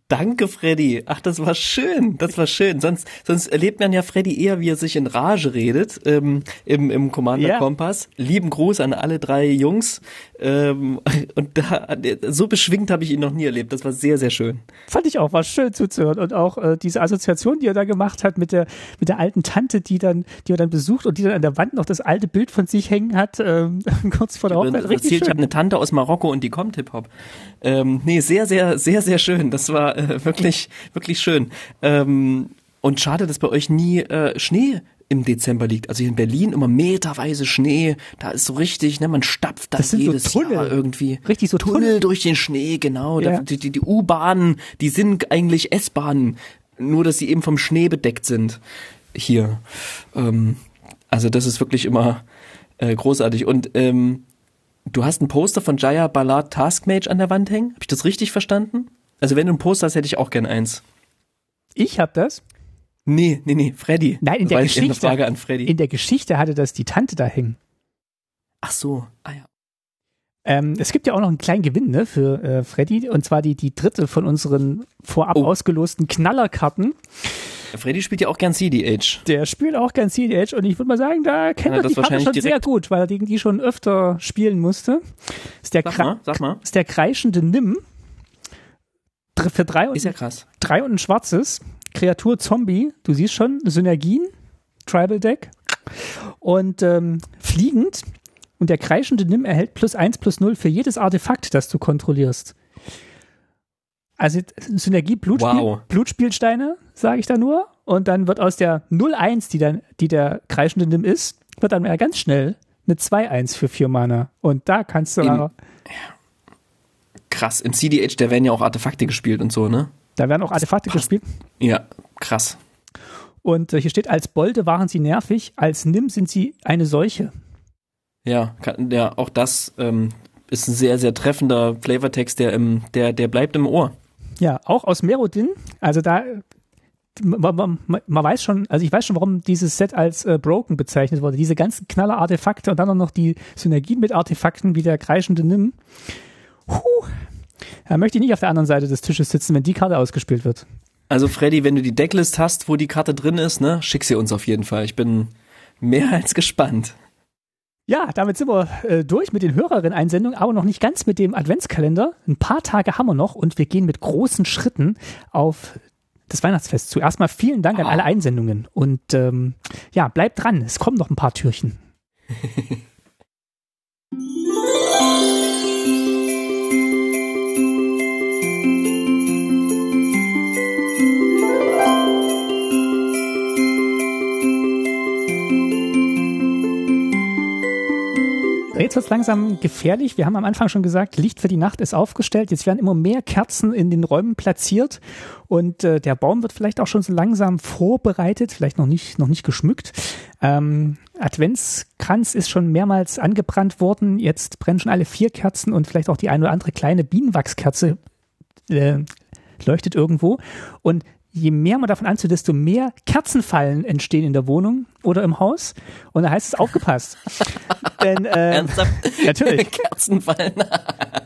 A: Danke, Freddy. Ach, das war schön. Das war schön. Sonst, sonst erlebt man ja Freddy eher, wie er sich in Rage redet ähm, im, im Commander ja. Kompass. Lieben Gruß an alle drei Jungs. Ähm, und da, so beschwingt habe ich ihn noch nie erlebt. Das war sehr, sehr schön.
B: Fand ich auch, war schön zuzuhören. Und auch äh, diese Assoziation, die er da gemacht hat mit der, mit der alten Tante, die dann, die er dann besucht und die dann an der Wand noch das alte Bild von sich hängen hat, ähm, kurz vor der Hochzeit.
A: Richtig erzählt. Ich habe eine Tante aus Marokko und die kommt Hip-Hop. Ähm, nee, sehr, sehr, sehr, sehr schön. Das war äh, wirklich, wirklich schön. Ähm, und schade, dass bei euch nie äh, Schnee im Dezember liegt. Also hier in Berlin immer meterweise Schnee. Da ist so richtig, ne, man stapft das, das jedes so Jahr irgendwie.
B: Richtig so
A: Tunnel, Tunnel durch den Schnee, genau. Ja. Die, die, die U-Bahnen, die sind eigentlich S-Bahnen, nur dass sie eben vom Schnee bedeckt sind. Hier. Ähm, also das ist wirklich immer äh, großartig. Und ähm, du hast ein Poster von Jaya Ballard Taskmage an der Wand hängen. Habe ich das richtig verstanden? Also wenn du ein Poster hast, hätte ich auch gern eins.
B: Ich hab das.
A: Nee, nee, nee, Freddy.
B: Nein, in der Geschichte. Frage an Freddy. In der Geschichte hatte das die Tante da hängen.
A: Ach so, ah ja.
B: Ähm, es gibt ja auch noch einen kleinen Gewinn ne, für äh, Freddy, und zwar die, die dritte von unseren vorab oh. ausgelosten Knallerkarten.
A: Freddy spielt ja auch gern CDH.
B: Der spielt auch gern CDH und ich würde mal sagen, da kennt er die Karte schon sehr gut, weil er gegen die schon öfter spielen musste. Ist der,
A: sag mal, sag mal.
B: Ist der kreischende Nimm für drei und,
A: ist ja krass.
B: drei und ein schwarzes. Kreatur Zombie, du siehst schon, Synergien, Tribal Deck. Und ähm, fliegend. Und der kreischende Nimm erhält plus eins plus null für jedes Artefakt, das du kontrollierst. Also Synergie Blutspiel, wow. Blutspielsteine, sage ich da nur. Und dann wird aus der 0-1, die, dann, die der kreischende Nimm ist, wird dann ganz schnell eine 2-1 für 4 Mana. Und da kannst du.
A: In, krass. Im CDH, da werden ja auch Artefakte gespielt und so, ne?
B: Da werden auch Artefakte gespielt.
A: Ja, krass.
B: Und äh, hier steht, als Bolde waren sie nervig, als Nimm sind sie eine Seuche.
A: Ja, kann, ja auch das ähm, ist ein sehr, sehr treffender Flavortext, der, im, der, der bleibt im Ohr.
B: Ja, auch aus Merodin. Also da, man, man, man, weiß schon, also ich weiß schon, warum dieses Set als äh, broken bezeichnet wurde. Diese ganzen Knaller-Artefakte und dann noch die Synergien mit Artefakten wie der kreischende Nimm. Puh. Da möchte ich nicht auf der anderen Seite des Tisches sitzen, wenn die Karte ausgespielt wird.
A: Also Freddy, wenn du die Decklist hast, wo die Karte drin ist, ne, schick sie uns auf jeden Fall. Ich bin mehr als gespannt.
B: Ja, damit sind wir äh, durch mit den Hörerinnen-Einsendungen, aber noch nicht ganz mit dem Adventskalender. Ein paar Tage haben wir noch und wir gehen mit großen Schritten auf das Weihnachtsfest. Zuerst mal vielen Dank an alle Einsendungen und ähm, ja, bleibt dran, es kommen noch ein paar Türchen. Jetzt wird es langsam gefährlich. Wir haben am Anfang schon gesagt, Licht für die Nacht ist aufgestellt. Jetzt werden immer mehr Kerzen in den Räumen platziert und äh, der Baum wird vielleicht auch schon so langsam vorbereitet, vielleicht noch nicht, noch nicht geschmückt. Ähm, Adventskranz ist schon mehrmals angebrannt worden. Jetzt brennen schon alle vier Kerzen und vielleicht auch die eine oder andere kleine Bienenwachskerze äh, leuchtet irgendwo. Und je mehr man davon anzieht, desto mehr Kerzenfallen entstehen in der Wohnung oder im Haus. Und da heißt es aufgepasst. Denn, äh,
A: Ernsthaft?
B: Natürlich.
A: Kerzenfallen.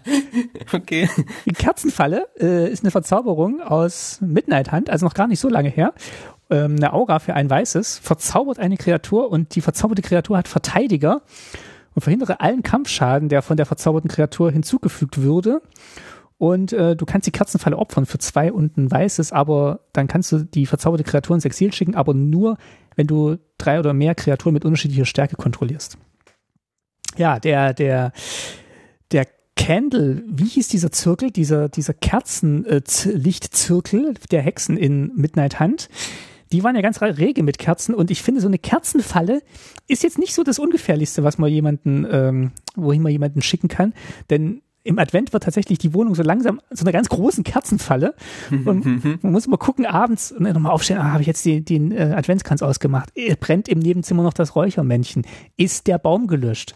A: okay.
B: Die Kerzenfalle äh, ist eine Verzauberung aus Midnight Hunt, also noch gar nicht so lange her. Ähm, eine Aura für ein weißes, verzaubert eine Kreatur und die verzauberte Kreatur hat Verteidiger und verhindere allen Kampfschaden, der von der verzauberten Kreatur hinzugefügt würde. Und äh, du kannst die Kerzenfalle opfern für zwei und ein weißes, aber dann kannst du die verzauberte Kreatur ins Exil schicken, aber nur, wenn du drei oder mehr Kreaturen mit unterschiedlicher Stärke kontrollierst. Ja, der, der, der Candle, wie hieß dieser Zirkel, dieser, dieser Kerzenlichtzirkel der Hexen in Midnight Hunt? Die waren ja ganz rege mit Kerzen und ich finde, so eine Kerzenfalle ist jetzt nicht so das Ungefährlichste, was man jemanden, ähm, wohin man jemanden schicken kann, denn im Advent wird tatsächlich die Wohnung so langsam zu einer ganz großen Kerzenfalle. Und man muss immer gucken, abends nochmal aufstehen, ah, habe ich jetzt die, den äh, Adventskranz ausgemacht. Äh, brennt im Nebenzimmer noch das Räuchermännchen? Ist der Baum gelöscht?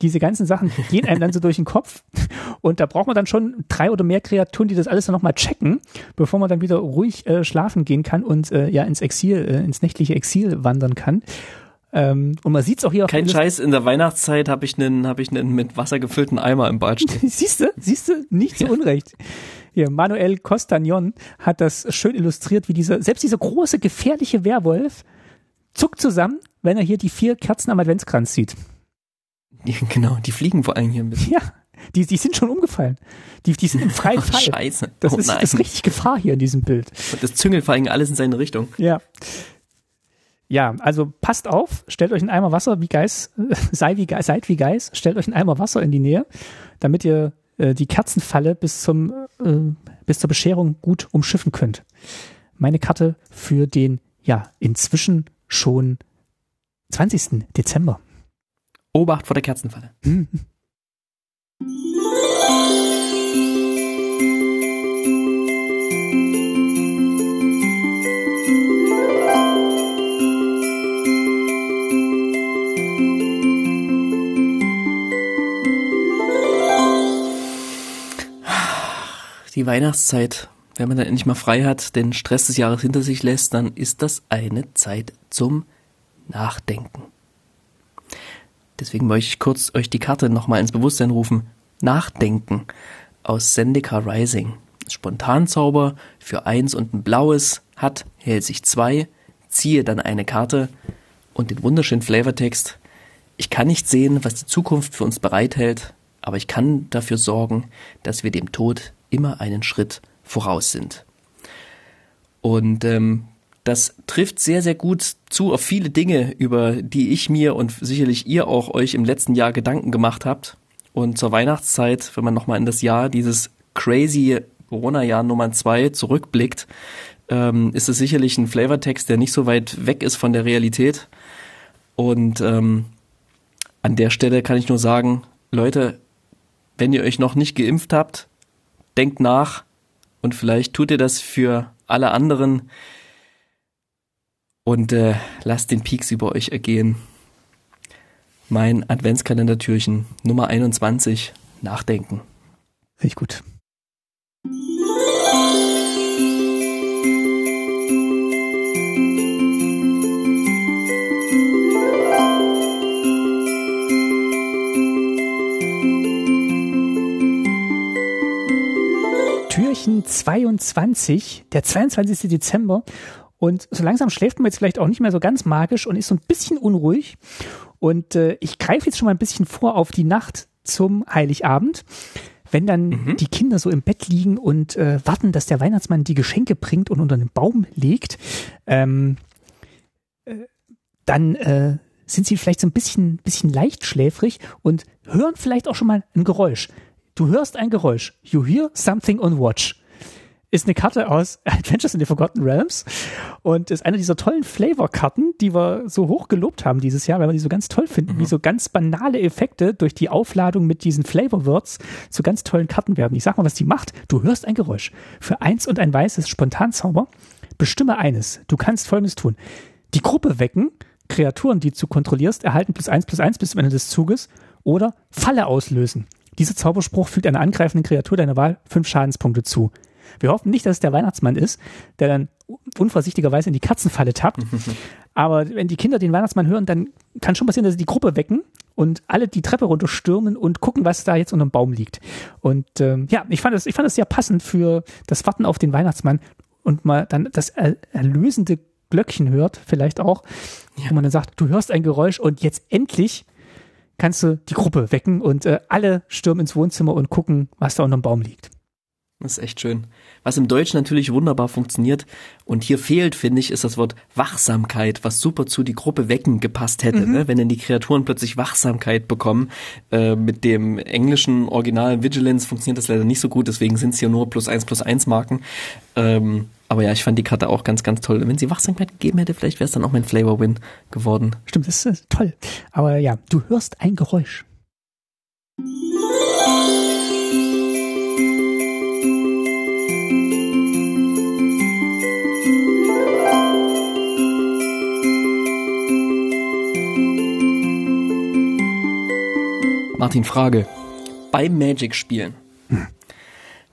B: Diese ganzen Sachen gehen einem dann so durch den Kopf. Und da braucht man dann schon drei oder mehr Kreaturen, die das alles dann nochmal checken, bevor man dann wieder ruhig äh, schlafen gehen kann und äh, ja ins Exil, äh, ins nächtliche Exil wandern kann. Ähm, und man sieht's auch hier.
A: Kein Scheiß, in der Weihnachtszeit habe ich einen, habe ich einen mit Wasser gefüllten Eimer im Bad stehen.
B: siehst du, siehst du, nicht zu Unrecht. Hier, Manuel Costagnon hat das schön illustriert, wie dieser, selbst dieser große, gefährliche Werwolf zuckt zusammen, wenn er hier die vier Kerzen am Adventskranz sieht.
A: Ja, genau, die fliegen vor allem hier ein bisschen.
B: Ja, die, die sind schon umgefallen. Die, die sind im freien
A: Ach,
B: Fall.
A: Scheiße.
B: Das,
A: oh,
B: ist, das ist richtig Gefahr hier in diesem Bild.
A: Und das züngelt vor allem alles in seine Richtung.
B: Ja. Ja, also passt auf, stellt euch einen Eimer Wasser wie Geis, äh, sei wie Geis, seid wie Geis, stellt euch einen Eimer Wasser in die Nähe, damit ihr äh, die Kerzenfalle bis zum äh, bis zur Bescherung gut umschiffen könnt. Meine Karte für den ja inzwischen schon 20. Dezember.
A: Obacht vor der Kerzenfalle. Die Weihnachtszeit, wenn man dann endlich mal frei hat, den Stress des Jahres hinter sich lässt, dann ist das eine Zeit zum Nachdenken. Deswegen möchte ich kurz euch die Karte nochmal ins Bewusstsein rufen. Nachdenken aus Sendika Rising. Spontanzauber für eins und ein blaues hat, hält sich zwei, ziehe dann eine Karte und den wunderschönen Flavortext. Ich kann nicht sehen, was die Zukunft für uns bereithält, aber ich kann dafür sorgen, dass wir dem Tod immer einen Schritt voraus sind. Und ähm, das trifft sehr, sehr gut zu auf viele Dinge, über die ich mir und sicherlich ihr auch euch im letzten Jahr Gedanken gemacht habt. Und zur Weihnachtszeit, wenn man nochmal in das Jahr, dieses crazy Corona-Jahr Nummer zwei zurückblickt, ähm, ist es sicherlich ein Flavortext, der nicht so weit weg ist von der Realität. Und ähm, an der Stelle kann ich nur sagen, Leute, wenn ihr euch noch nicht geimpft habt, denkt nach und vielleicht tut ihr das für alle anderen und äh, lasst den Peaks über euch ergehen. Mein Adventskalendertürchen Nummer 21, Nachdenken.
B: Finde ich gut. Türchen 22, der 22. Dezember. Und so langsam schläft man jetzt vielleicht auch nicht mehr so ganz magisch und ist so ein bisschen unruhig. Und äh, ich greife jetzt schon mal ein bisschen vor auf die Nacht zum Heiligabend. Wenn dann mhm. die Kinder so im Bett liegen und äh, warten, dass der Weihnachtsmann die Geschenke bringt und unter den Baum legt, ähm, äh, dann äh, sind sie vielleicht so ein bisschen, bisschen leicht schläfrig und hören vielleicht auch schon mal ein Geräusch. Du hörst ein Geräusch. You hear something on watch ist eine Karte aus Adventures in the Forgotten Realms und ist eine dieser tollen Flavor-Karten, die wir so hoch gelobt haben dieses Jahr, weil wir die so ganz toll finden, mhm. wie so ganz banale Effekte durch die Aufladung mit diesen Flavor-Words zu ganz tollen Karten werden. Ich sag mal, was die macht. Du hörst ein Geräusch. Für eins und ein weißes Spontanzauber bestimme eines. Du kannst folgendes tun. Die Gruppe wecken, Kreaturen, die du kontrollierst, erhalten plus eins plus eins bis zum Ende des Zuges oder Falle auslösen. Dieser Zauberspruch fügt einer angreifenden Kreatur deiner Wahl fünf Schadenspunkte zu. Wir hoffen nicht, dass es der Weihnachtsmann ist, der dann unvorsichtigerweise in die Katzenfalle tappt. Aber wenn die Kinder den Weihnachtsmann hören, dann kann schon passieren, dass sie die Gruppe wecken und alle die Treppe runterstürmen und gucken, was da jetzt unter dem Baum liegt. Und ähm, ja, ich fand das, ich fand das sehr passend für das Warten auf den Weihnachtsmann und mal dann das erlösende Glöckchen hört, vielleicht auch, ja. wo man dann sagt, du hörst ein Geräusch und jetzt endlich kannst du die Gruppe wecken und äh, alle stürmen ins Wohnzimmer und gucken, was da unter dem Baum liegt.
A: Das ist echt schön. Was im Deutschen natürlich wunderbar funktioniert und hier fehlt, finde ich, ist das Wort Wachsamkeit, was super zu die Gruppe wecken gepasst hätte, mhm. ne? wenn denn die Kreaturen plötzlich Wachsamkeit bekommen. Äh, mit dem englischen Original Vigilance funktioniert das leider nicht so gut, deswegen sind es hier nur plus eins plus eins Marken. Ähm, aber ja, ich fand die Karte auch ganz, ganz toll. Wenn sie Wachsamkeit gegeben hätte, vielleicht wäre es dann auch mein Flavor Win geworden.
B: Stimmt, das ist toll. Aber ja, du hörst ein Geräusch.
A: Martin, Frage. Beim Magic spielen. Hm.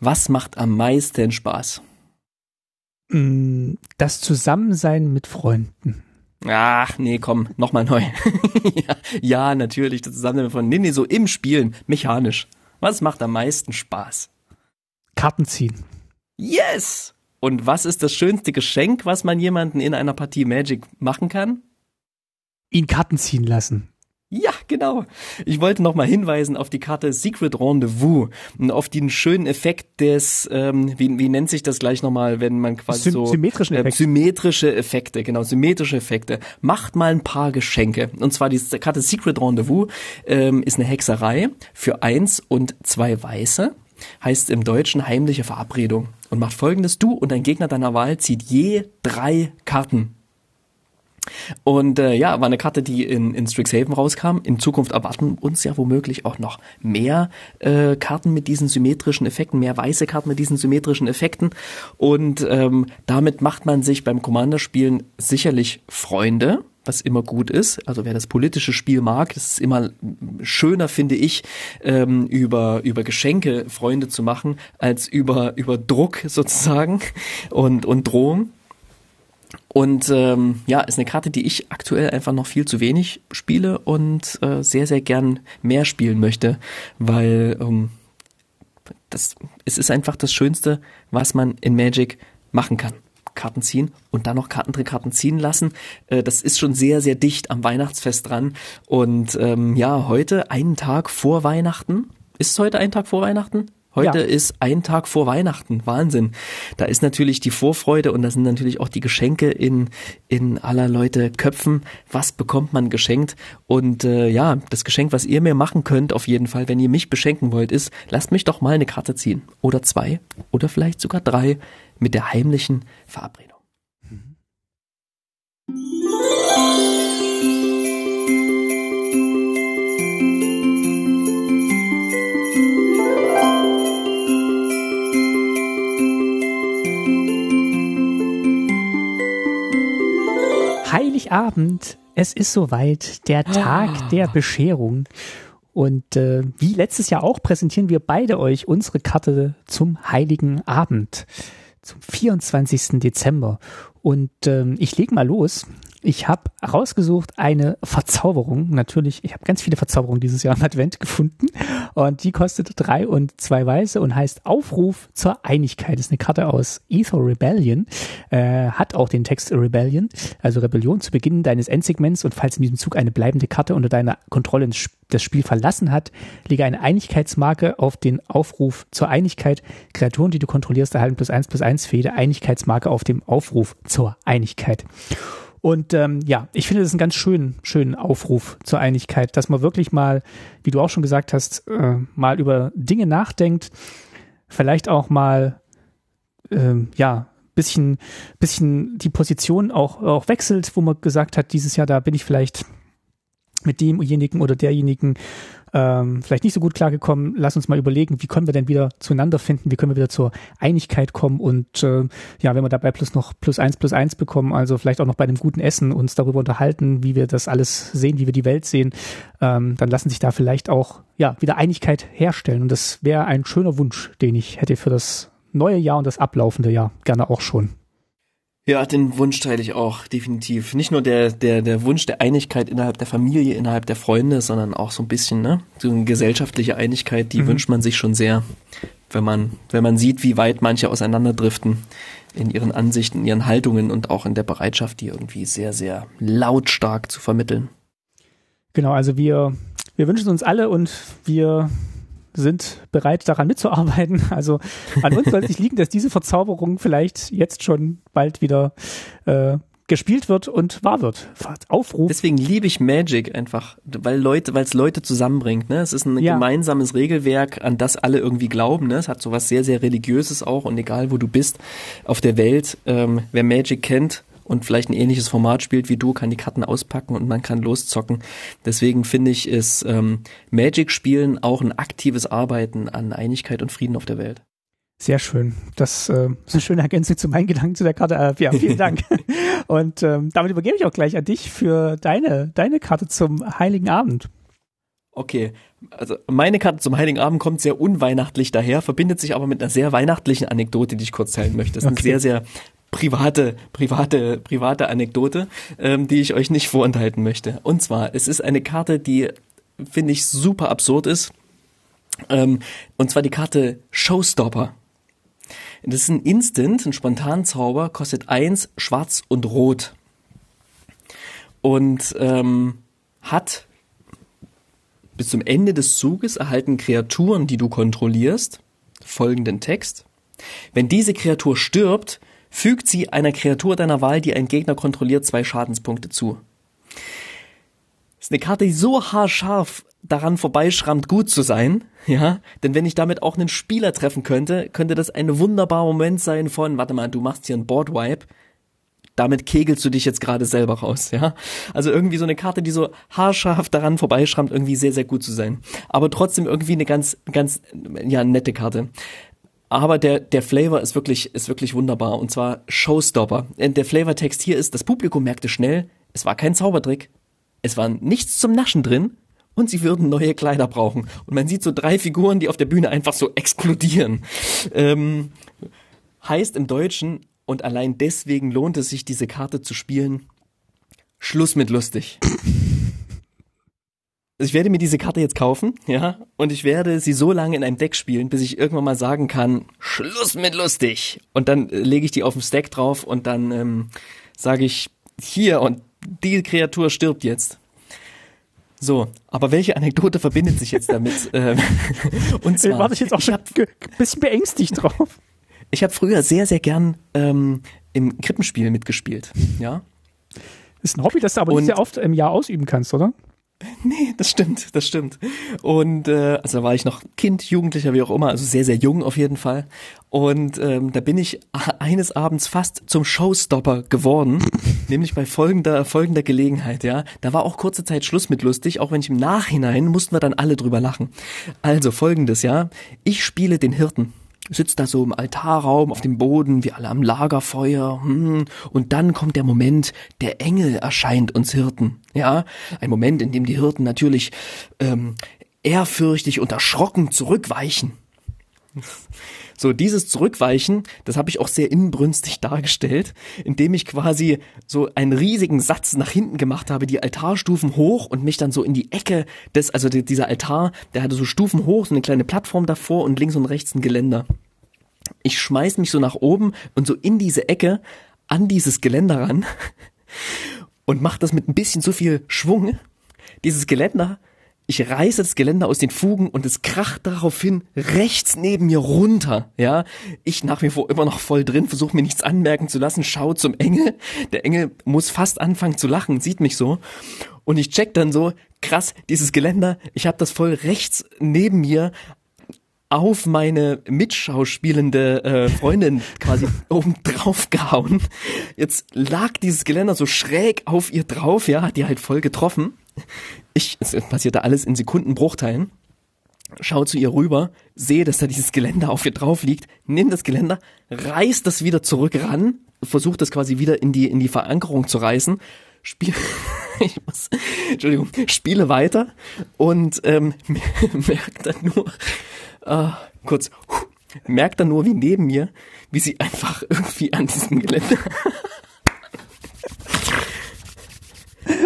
A: Was macht am meisten Spaß?
B: Mm, das Zusammensein mit Freunden.
A: Ach, nee, komm, nochmal neu. ja, ja, natürlich, das Zusammensein mit Freunden. Nee, nee, so im Spielen, mechanisch. Was macht am meisten Spaß?
B: Karten ziehen.
A: Yes! Und was ist das schönste Geschenk, was man jemanden in einer Partie Magic machen kann?
B: Ihn Karten ziehen lassen.
A: Ja, genau. Ich wollte noch mal hinweisen auf die Karte Secret Rendezvous und auf den schönen Effekt des, ähm, wie, wie nennt sich das gleich nochmal, wenn man quasi Sy so
B: symmetrischen
A: äh, symmetrische Effekte, genau symmetrische Effekte. Macht mal ein paar Geschenke. Und zwar die Karte Secret Rendezvous ähm, ist eine Hexerei für eins und zwei Weiße. Heißt im Deutschen heimliche Verabredung und macht folgendes: Du und ein Gegner deiner Wahl zieht je drei Karten und äh, ja, war eine Karte, die in, in Strixhaven rauskam. In Zukunft erwarten uns ja womöglich auch noch mehr äh, Karten mit diesen symmetrischen Effekten, mehr weiße Karten mit diesen symmetrischen Effekten. Und ähm, damit macht man sich beim Commander-Spielen sicherlich Freunde was immer gut ist. Also wer das politische Spiel mag, das ist immer schöner, finde ich, ähm, über, über Geschenke Freunde zu machen, als über, über Druck sozusagen und, und Drohung. Und ähm, ja, ist eine Karte, die ich aktuell einfach noch viel zu wenig spiele und äh, sehr, sehr gern mehr spielen möchte, weil ähm, das, es ist einfach das Schönste, was man in Magic machen kann. Karten ziehen und dann noch Kartentrickkarten ziehen lassen. Äh, das ist schon sehr, sehr dicht am Weihnachtsfest dran. Und ähm, ja, heute, einen Tag vor Weihnachten. Ist es heute ein Tag vor Weihnachten? Heute ja. ist ein Tag vor Weihnachten. Wahnsinn. Da ist natürlich die Vorfreude und da sind natürlich auch die Geschenke in, in aller Leute Köpfen. Was bekommt man geschenkt? Und äh, ja, das Geschenk, was ihr mir machen könnt, auf jeden Fall, wenn ihr mich beschenken wollt, ist, lasst mich doch mal eine Karte ziehen. Oder zwei. Oder vielleicht sogar drei mit der heimlichen Verabredung. Mhm.
B: Heiligabend, es ist soweit, der Tag oh. der Bescherung. Und äh, wie letztes Jahr auch präsentieren wir beide euch unsere Karte zum Heiligen Abend, zum 24. Dezember. Und ähm, ich leg mal los. Ich habe rausgesucht eine Verzauberung. Natürlich, ich habe ganz viele Verzauberungen dieses Jahr im Advent gefunden. Und die kostet drei und zwei Weiße und heißt Aufruf zur Einigkeit. Das ist eine Karte aus Ether Rebellion. Äh, hat auch den Text Rebellion, also Rebellion zu Beginn deines Endsegments und falls in diesem Zug eine bleibende Karte unter deiner Kontrolle das Spiel verlassen hat, lege eine Einigkeitsmarke auf den Aufruf zur Einigkeit. Kreaturen, die du kontrollierst, erhalten plus eins plus eins für jede Einigkeitsmarke auf dem Aufruf zur Einigkeit. Und ähm, ja, ich finde das einen ganz schönen, schönen Aufruf zur Einigkeit, dass man wirklich mal, wie du auch schon gesagt hast, äh, mal über Dinge nachdenkt, vielleicht auch mal äh, ja bisschen, bisschen die Position auch, auch wechselt, wo man gesagt hat, dieses Jahr da bin ich vielleicht mit demjenigen oder derjenigen ähm, vielleicht nicht so gut klargekommen. Lass uns mal überlegen, wie können wir denn wieder zueinander finden, wie können wir wieder zur Einigkeit kommen und äh, ja, wenn wir dabei plus noch plus eins plus eins bekommen, also vielleicht auch noch bei einem guten Essen uns darüber unterhalten, wie wir das alles sehen, wie wir die Welt sehen, ähm, dann lassen sich da vielleicht auch ja wieder Einigkeit herstellen und das wäre ein schöner Wunsch, den ich hätte für das neue Jahr und das ablaufende Jahr gerne auch schon.
A: Ja, den Wunsch teile ich auch, definitiv. Nicht nur der, der, der Wunsch der Einigkeit innerhalb der Familie, innerhalb der Freunde, sondern auch so ein bisschen, ne? So eine gesellschaftliche Einigkeit, die mhm. wünscht man sich schon sehr, wenn man, wenn man sieht, wie weit manche auseinanderdriften in ihren Ansichten, in ihren Haltungen und auch in der Bereitschaft, die irgendwie sehr, sehr lautstark zu vermitteln.
B: Genau, also wir, wir wünschen uns alle und wir sind bereit, daran mitzuarbeiten. Also an uns soll es nicht liegen, dass diese Verzauberung vielleicht jetzt schon bald wieder äh, gespielt wird und wahr wird. Aufruf.
A: Deswegen liebe ich Magic einfach, weil Leute, weil es Leute zusammenbringt. Ne? Es ist ein ja. gemeinsames Regelwerk, an das alle irgendwie glauben. Ne? Es hat sowas sehr, sehr religiöses auch und egal wo du bist auf der Welt, ähm, wer Magic kennt, und vielleicht ein ähnliches Format spielt wie du, kann die Karten auspacken und man kann loszocken. Deswegen finde ich, ist ähm, Magic-Spielen auch ein aktives Arbeiten an Einigkeit und Frieden auf der Welt.
B: Sehr schön. Das äh, ist eine schöne Ergänzung zu meinen Gedanken zu der Karte. Äh, ja, vielen Dank. und ähm, damit übergebe ich auch gleich an dich für deine, deine Karte zum Heiligen Abend.
A: Okay, also meine Karte zum Heiligen Abend kommt sehr unweihnachtlich daher, verbindet sich aber mit einer sehr weihnachtlichen Anekdote, die ich kurz teilen möchte. Das ist okay. eine sehr, sehr private, private, private Anekdote, ähm, die ich euch nicht vorenthalten möchte. Und zwar, es ist eine Karte, die finde ich super absurd ist. Ähm, und zwar die Karte Showstopper. Das ist ein Instant, ein Spontanzauber, kostet eins, schwarz und rot. Und ähm, hat bis zum Ende des Zuges erhalten Kreaturen, die du kontrollierst, folgenden Text. Wenn diese Kreatur stirbt, fügt sie einer Kreatur deiner Wahl, die ein Gegner kontrolliert, zwei Schadenspunkte zu. Das ist eine Karte, die so haarscharf daran vorbeischrammt, gut zu sein, ja, denn wenn ich damit auch einen Spieler treffen könnte, könnte das ein wunderbarer Moment sein von, warte mal, du machst hier einen Boardwipe, damit kegelst du dich jetzt gerade selber raus, ja. Also irgendwie so eine Karte, die so haarscharf daran vorbeischrammt, irgendwie sehr, sehr gut zu sein. Aber trotzdem irgendwie eine ganz, ganz, ja, nette Karte. Aber der, der Flavor ist wirklich, ist wirklich wunderbar. Und zwar Showstopper. Der Flavortext hier ist, das Publikum merkte schnell, es war kein Zaubertrick. Es war nichts zum Naschen drin und sie würden neue Kleider brauchen. Und man sieht so drei Figuren, die auf der Bühne einfach so explodieren. Ähm, heißt im Deutschen, und allein deswegen lohnt es sich, diese Karte zu spielen, Schluss mit lustig. Ich werde mir diese Karte jetzt kaufen, ja, und ich werde sie so lange in einem Deck spielen, bis ich irgendwann mal sagen kann, Schluss mit lustig. Und dann äh, lege ich die auf den Stack drauf und dann ähm, sage ich, hier und die Kreatur stirbt jetzt. So, aber welche Anekdote verbindet sich jetzt damit? ähm,
B: und zwar, Warte ich jetzt auch schon ein bisschen beängstigt drauf.
A: Ich habe früher sehr, sehr gern ähm, im Krippenspiel mitgespielt, ja.
B: Das ist ein Hobby, das du aber und, nicht sehr oft im Jahr ausüben kannst, oder?
A: Nee, das stimmt, das stimmt. Und äh, also da war ich noch Kind, Jugendlicher, wie auch immer, also sehr, sehr jung auf jeden Fall. Und ähm, da bin ich eines Abends fast zum Showstopper geworden, nämlich bei folgender folgender Gelegenheit, ja. Da war auch kurze Zeit Schluss mit lustig, auch wenn ich im Nachhinein mussten wir dann alle drüber lachen. Also folgendes, ja. Ich spiele den Hirten sitzt da so im Altarraum auf dem Boden, wir alle am Lagerfeuer, hm, und dann kommt der Moment, der Engel erscheint uns Hirten, ja, ein Moment, in dem die Hirten natürlich ähm, ehrfürchtig und erschrocken zurückweichen. So, dieses Zurückweichen, das habe ich auch sehr inbrünstig dargestellt, indem ich quasi so einen riesigen Satz nach hinten gemacht habe, die Altarstufen hoch und mich dann so in die Ecke des, also dieser Altar, der hatte so Stufen hoch, so eine kleine Plattform davor und links und rechts ein Geländer. Ich schmeiß mich so nach oben und so in diese Ecke an dieses Geländer ran und mach das mit ein bisschen zu viel Schwung. Dieses Geländer ich reiße das Geländer aus den Fugen und es kracht daraufhin rechts neben mir runter. Ja, ich nach wie vor immer noch voll drin, versuche mir nichts anmerken zu lassen, schau zum Engel. Der Engel muss fast anfangen zu lachen, sieht mich so. Und ich check dann so, krass, dieses Geländer, ich habe das voll rechts neben mir auf meine mitschauspielende äh, Freundin quasi oben drauf gehauen. Jetzt lag dieses Geländer so schräg auf ihr drauf, ja, hat die halt voll getroffen. Ich, es passierte alles in Sekundenbruchteilen. Schau zu ihr rüber, sehe, dass da dieses Geländer auf ihr drauf liegt, nimm das Geländer, reiß das wieder zurück ran, versucht das quasi wieder in die, in die Verankerung zu reißen, spiel, ich muss, Entschuldigung, spiele weiter und ähm, merkt dann nur, äh, kurz, merkt dann nur, wie neben mir, wie sie einfach irgendwie an diesem Geländer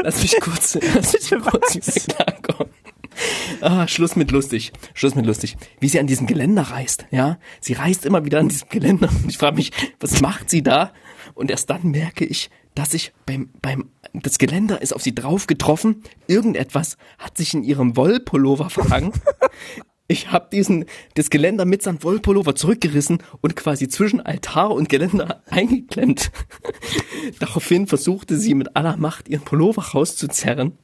A: Lass mich kurz, lass mich kurz klarkommen. Ah, Schluss mit lustig. Schluss mit lustig. Wie sie an diesem Geländer reist, ja? Sie reist immer wieder an diesem Geländer. Und ich frage mich, was macht sie da? Und erst dann merke ich, dass ich beim, beim, das Geländer ist auf sie drauf getroffen. Irgendetwas hat sich in ihrem Wollpullover verhangen. Ich habe diesen das Geländer mit seinem Wollpullover zurückgerissen und quasi zwischen Altar und Geländer eingeklemmt. Daraufhin versuchte sie mit aller Macht ihren Pullover rauszuzerren,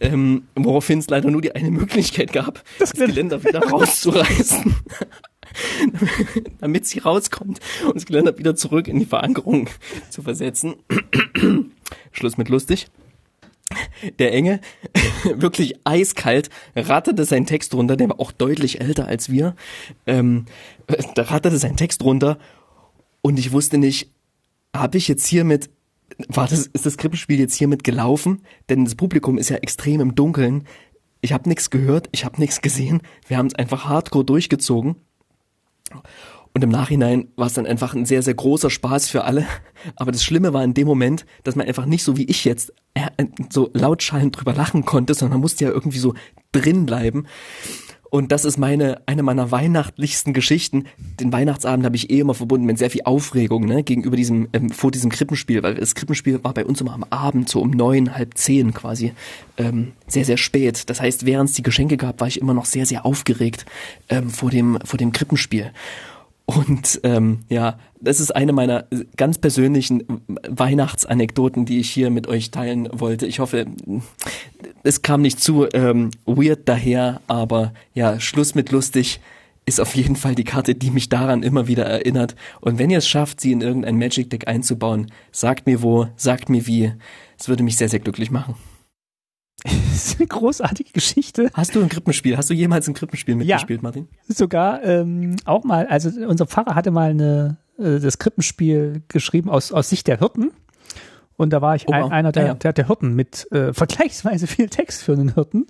A: ähm, woraufhin es leider nur die eine Möglichkeit gab, das, das Geländer wieder rauszureißen. damit sie rauskommt und das Geländer wieder zurück in die Verankerung zu versetzen. Schluss mit lustig der Enge, wirklich eiskalt, ratterte seinen Text runter, der war auch deutlich älter als wir, ähm, da ratterte seinen Text runter und ich wusste nicht, habe ich jetzt hiermit, war das, ist das Krippenspiel jetzt hiermit gelaufen? Denn das Publikum ist ja extrem im Dunkeln. Ich habe nichts gehört, ich habe nichts gesehen. Wir haben es einfach hardcore durchgezogen. Und im Nachhinein war es dann einfach ein sehr, sehr großer Spaß für alle. Aber das Schlimme war in dem Moment, dass man einfach nicht so wie ich jetzt äh, so lautschallend drüber lachen konnte, sondern man musste ja irgendwie so drin bleiben. Und das ist meine, eine meiner weihnachtlichsten Geschichten. Den Weihnachtsabend habe ich eh immer verbunden mit sehr viel Aufregung, ne, gegenüber diesem, ähm, vor diesem Krippenspiel, weil das Krippenspiel war bei uns immer am Abend, so um neun, halb zehn quasi, ähm, sehr, sehr spät. Das heißt, während es die Geschenke gab, war ich immer noch sehr, sehr aufgeregt ähm, vor dem, vor dem Krippenspiel. Und ähm, ja, das ist eine meiner ganz persönlichen Weihnachtsanekdoten, die ich hier mit euch teilen wollte. Ich hoffe, es kam nicht zu ähm, weird daher, aber ja, Schluss mit lustig ist auf jeden Fall die Karte, die mich daran immer wieder erinnert. Und wenn ihr es schafft, sie in irgendein Magic Deck einzubauen, sagt mir wo, sagt mir wie. Es würde mich sehr, sehr glücklich machen.
B: Das ist eine großartige Geschichte.
A: Hast du ein Krippenspiel? Hast du jemals ein Krippenspiel mitgespielt, ja, Martin?
B: Sogar ähm, auch mal. Also unser Pfarrer hatte mal eine, äh, das Krippenspiel geschrieben aus, aus Sicht der Hirten. Und da war ich oh, ein, einer der, ah, ja. der, der Hirten mit äh, vergleichsweise viel Text für einen Hirten.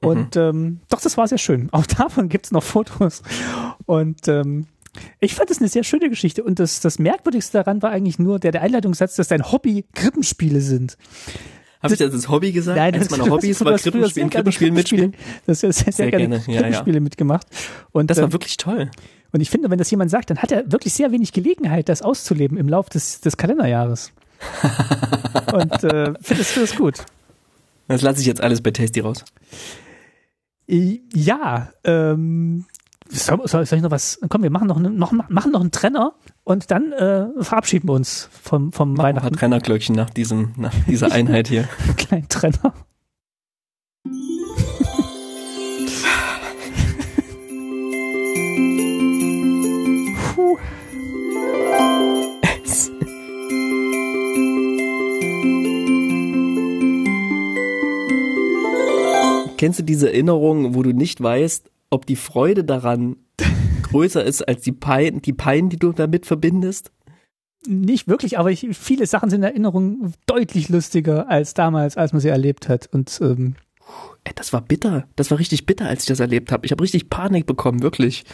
B: Und mhm. ähm, doch, das war sehr schön. Auch davon gibt's noch Fotos. Und ähm, ich fand es eine sehr schöne Geschichte. Und das, das Merkwürdigste daran war eigentlich nur der, der Einleitungssatz, dass dein Hobby Krippenspiele sind.
A: Habe ich das als Hobby gesagt?
B: Nein, Eines meiner Hobbys war Krippenspielen, Krippenspielen mitspielen. Das ist sehr, sehr, sehr gerne, gerne. Krippenspiele ja, ja. mitgemacht. Und
A: das war ähm, wirklich toll.
B: Und ich finde, wenn das jemand sagt, dann hat er wirklich sehr wenig Gelegenheit, das auszuleben im Lauf des, des Kalenderjahres. und äh, finde das, find das gut.
A: Das lasse ich jetzt alles bei Tasty raus.
B: Ja, ähm, soll, soll, ich noch was? Komm, wir machen noch, noch, machen noch einen Trenner und dann äh, verabschieden wir uns vom, vom Mach Weihnachten.
A: Ein Trennerglöckchen nach diesem, nach dieser Einheit hier.
B: Kleinen Trenner. Puh.
A: Kennst du diese Erinnerung, wo du nicht weißt, ob die Freude daran größer ist als die Pein, die Pein, die du damit verbindest?
B: Nicht wirklich, aber ich, viele Sachen sind in Erinnerung deutlich lustiger als damals, als man sie erlebt hat. Und ähm,
A: das war bitter. Das war richtig bitter, als ich das erlebt habe. Ich habe richtig Panik bekommen, wirklich.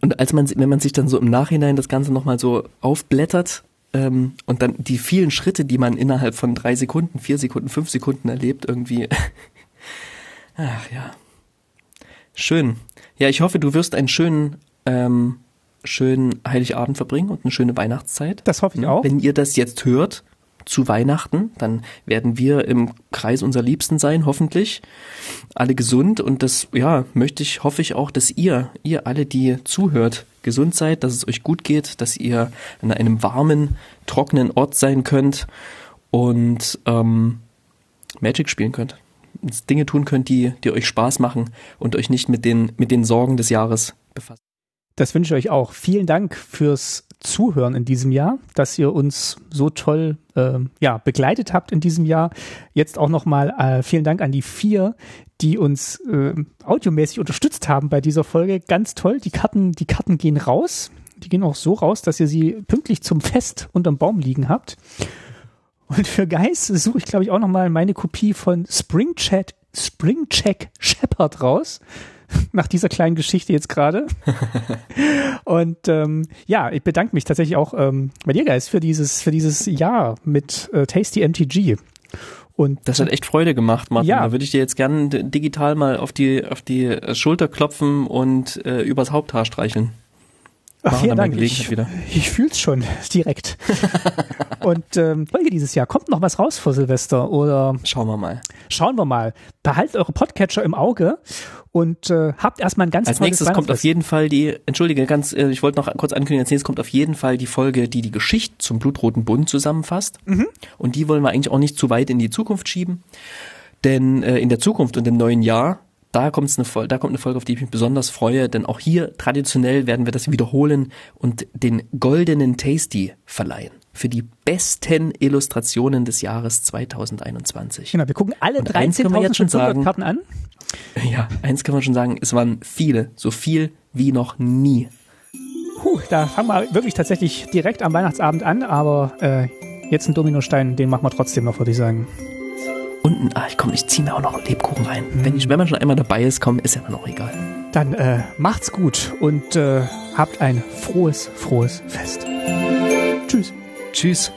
A: Und als man, wenn man sich dann so im Nachhinein das Ganze nochmal so aufblättert, ähm, und dann die vielen Schritte, die man innerhalb von drei Sekunden, vier Sekunden, fünf Sekunden erlebt, irgendwie. Ach ja. Schön. Ja, ich hoffe, du wirst einen schönen, ähm, schönen Heiligabend verbringen und eine schöne Weihnachtszeit.
B: Das hoffe ich auch.
A: Wenn ihr das jetzt hört, zu Weihnachten. Dann werden wir im Kreis unserer Liebsten sein, hoffentlich. Alle gesund und das, ja, möchte ich, hoffe ich auch, dass ihr, ihr alle, die zuhört, gesund seid, dass es euch gut geht, dass ihr an einem warmen, trockenen Ort sein könnt und ähm, Magic spielen könnt. Dinge tun könnt, die, die euch Spaß machen und euch nicht mit den, mit den Sorgen des Jahres befassen.
B: Das wünsche ich euch auch. Vielen Dank fürs Zuhören in diesem Jahr, dass ihr uns so toll äh, ja, begleitet habt in diesem Jahr. Jetzt auch nochmal äh, vielen Dank an die vier, die uns äh, audiomäßig unterstützt haben bei dieser Folge. Ganz toll. Die Karten, die Karten gehen raus. Die gehen auch so raus, dass ihr sie pünktlich zum Fest unterm Baum liegen habt. Und für Geist suche ich, glaube ich, auch nochmal meine Kopie von Spring Chat, Spring Check Shepard raus nach dieser kleinen Geschichte jetzt gerade. und ähm, ja, ich bedanke mich tatsächlich auch ähm, bei dir, Geist, für dieses, für dieses Jahr mit äh, Tasty MTG.
A: Und das hat echt Freude gemacht, Martin. Ja. Da würde ich dir jetzt gerne digital mal auf die, auf die Schulter klopfen und äh, übers Haupthaar streicheln.
B: Ach, vielen Dank. Ich, wieder. ich fühl's schon direkt. und ähm, Folge dieses Jahr. Kommt noch was raus vor Silvester oder?
A: Schauen wir mal.
B: Schauen wir mal. Behaltet eure Podcatcher im Auge und äh, habt erstmal ein ganz
A: Als nächstes kommt auf jeden Fall die, entschuldige, ganz, äh, ich wollte noch kurz ankündigen, als nächstes kommt auf jeden Fall die Folge, die die Geschichte zum Blutroten Bund zusammenfasst. Mhm. Und die wollen wir eigentlich auch nicht zu weit in die Zukunft schieben. Denn äh, in der Zukunft und im neuen Jahr da, kommt's eine, da kommt eine Folge, auf die ich mich besonders freue, denn auch hier traditionell werden wir das wiederholen und den goldenen Tasty verleihen für die besten Illustrationen des Jahres 2021.
B: Genau, wir gucken alle 13.500 Karten an.
A: Ja, eins kann man schon sagen, es waren viele, so viel wie noch nie.
B: Puh, da fangen wir wirklich tatsächlich direkt am Weihnachtsabend an, aber äh, jetzt ein Dominostein, den machen wir trotzdem noch, würde ich sagen.
A: Und ah, ich komm, ich ziehe mir auch noch einen Lebkuchen rein. Mhm. Wenn, ich, wenn man schon einmal dabei ist, komm, ist ja immer noch egal.
B: Dann äh, macht's gut und äh, habt ein frohes, frohes Fest. Tschüss.
A: Tschüss.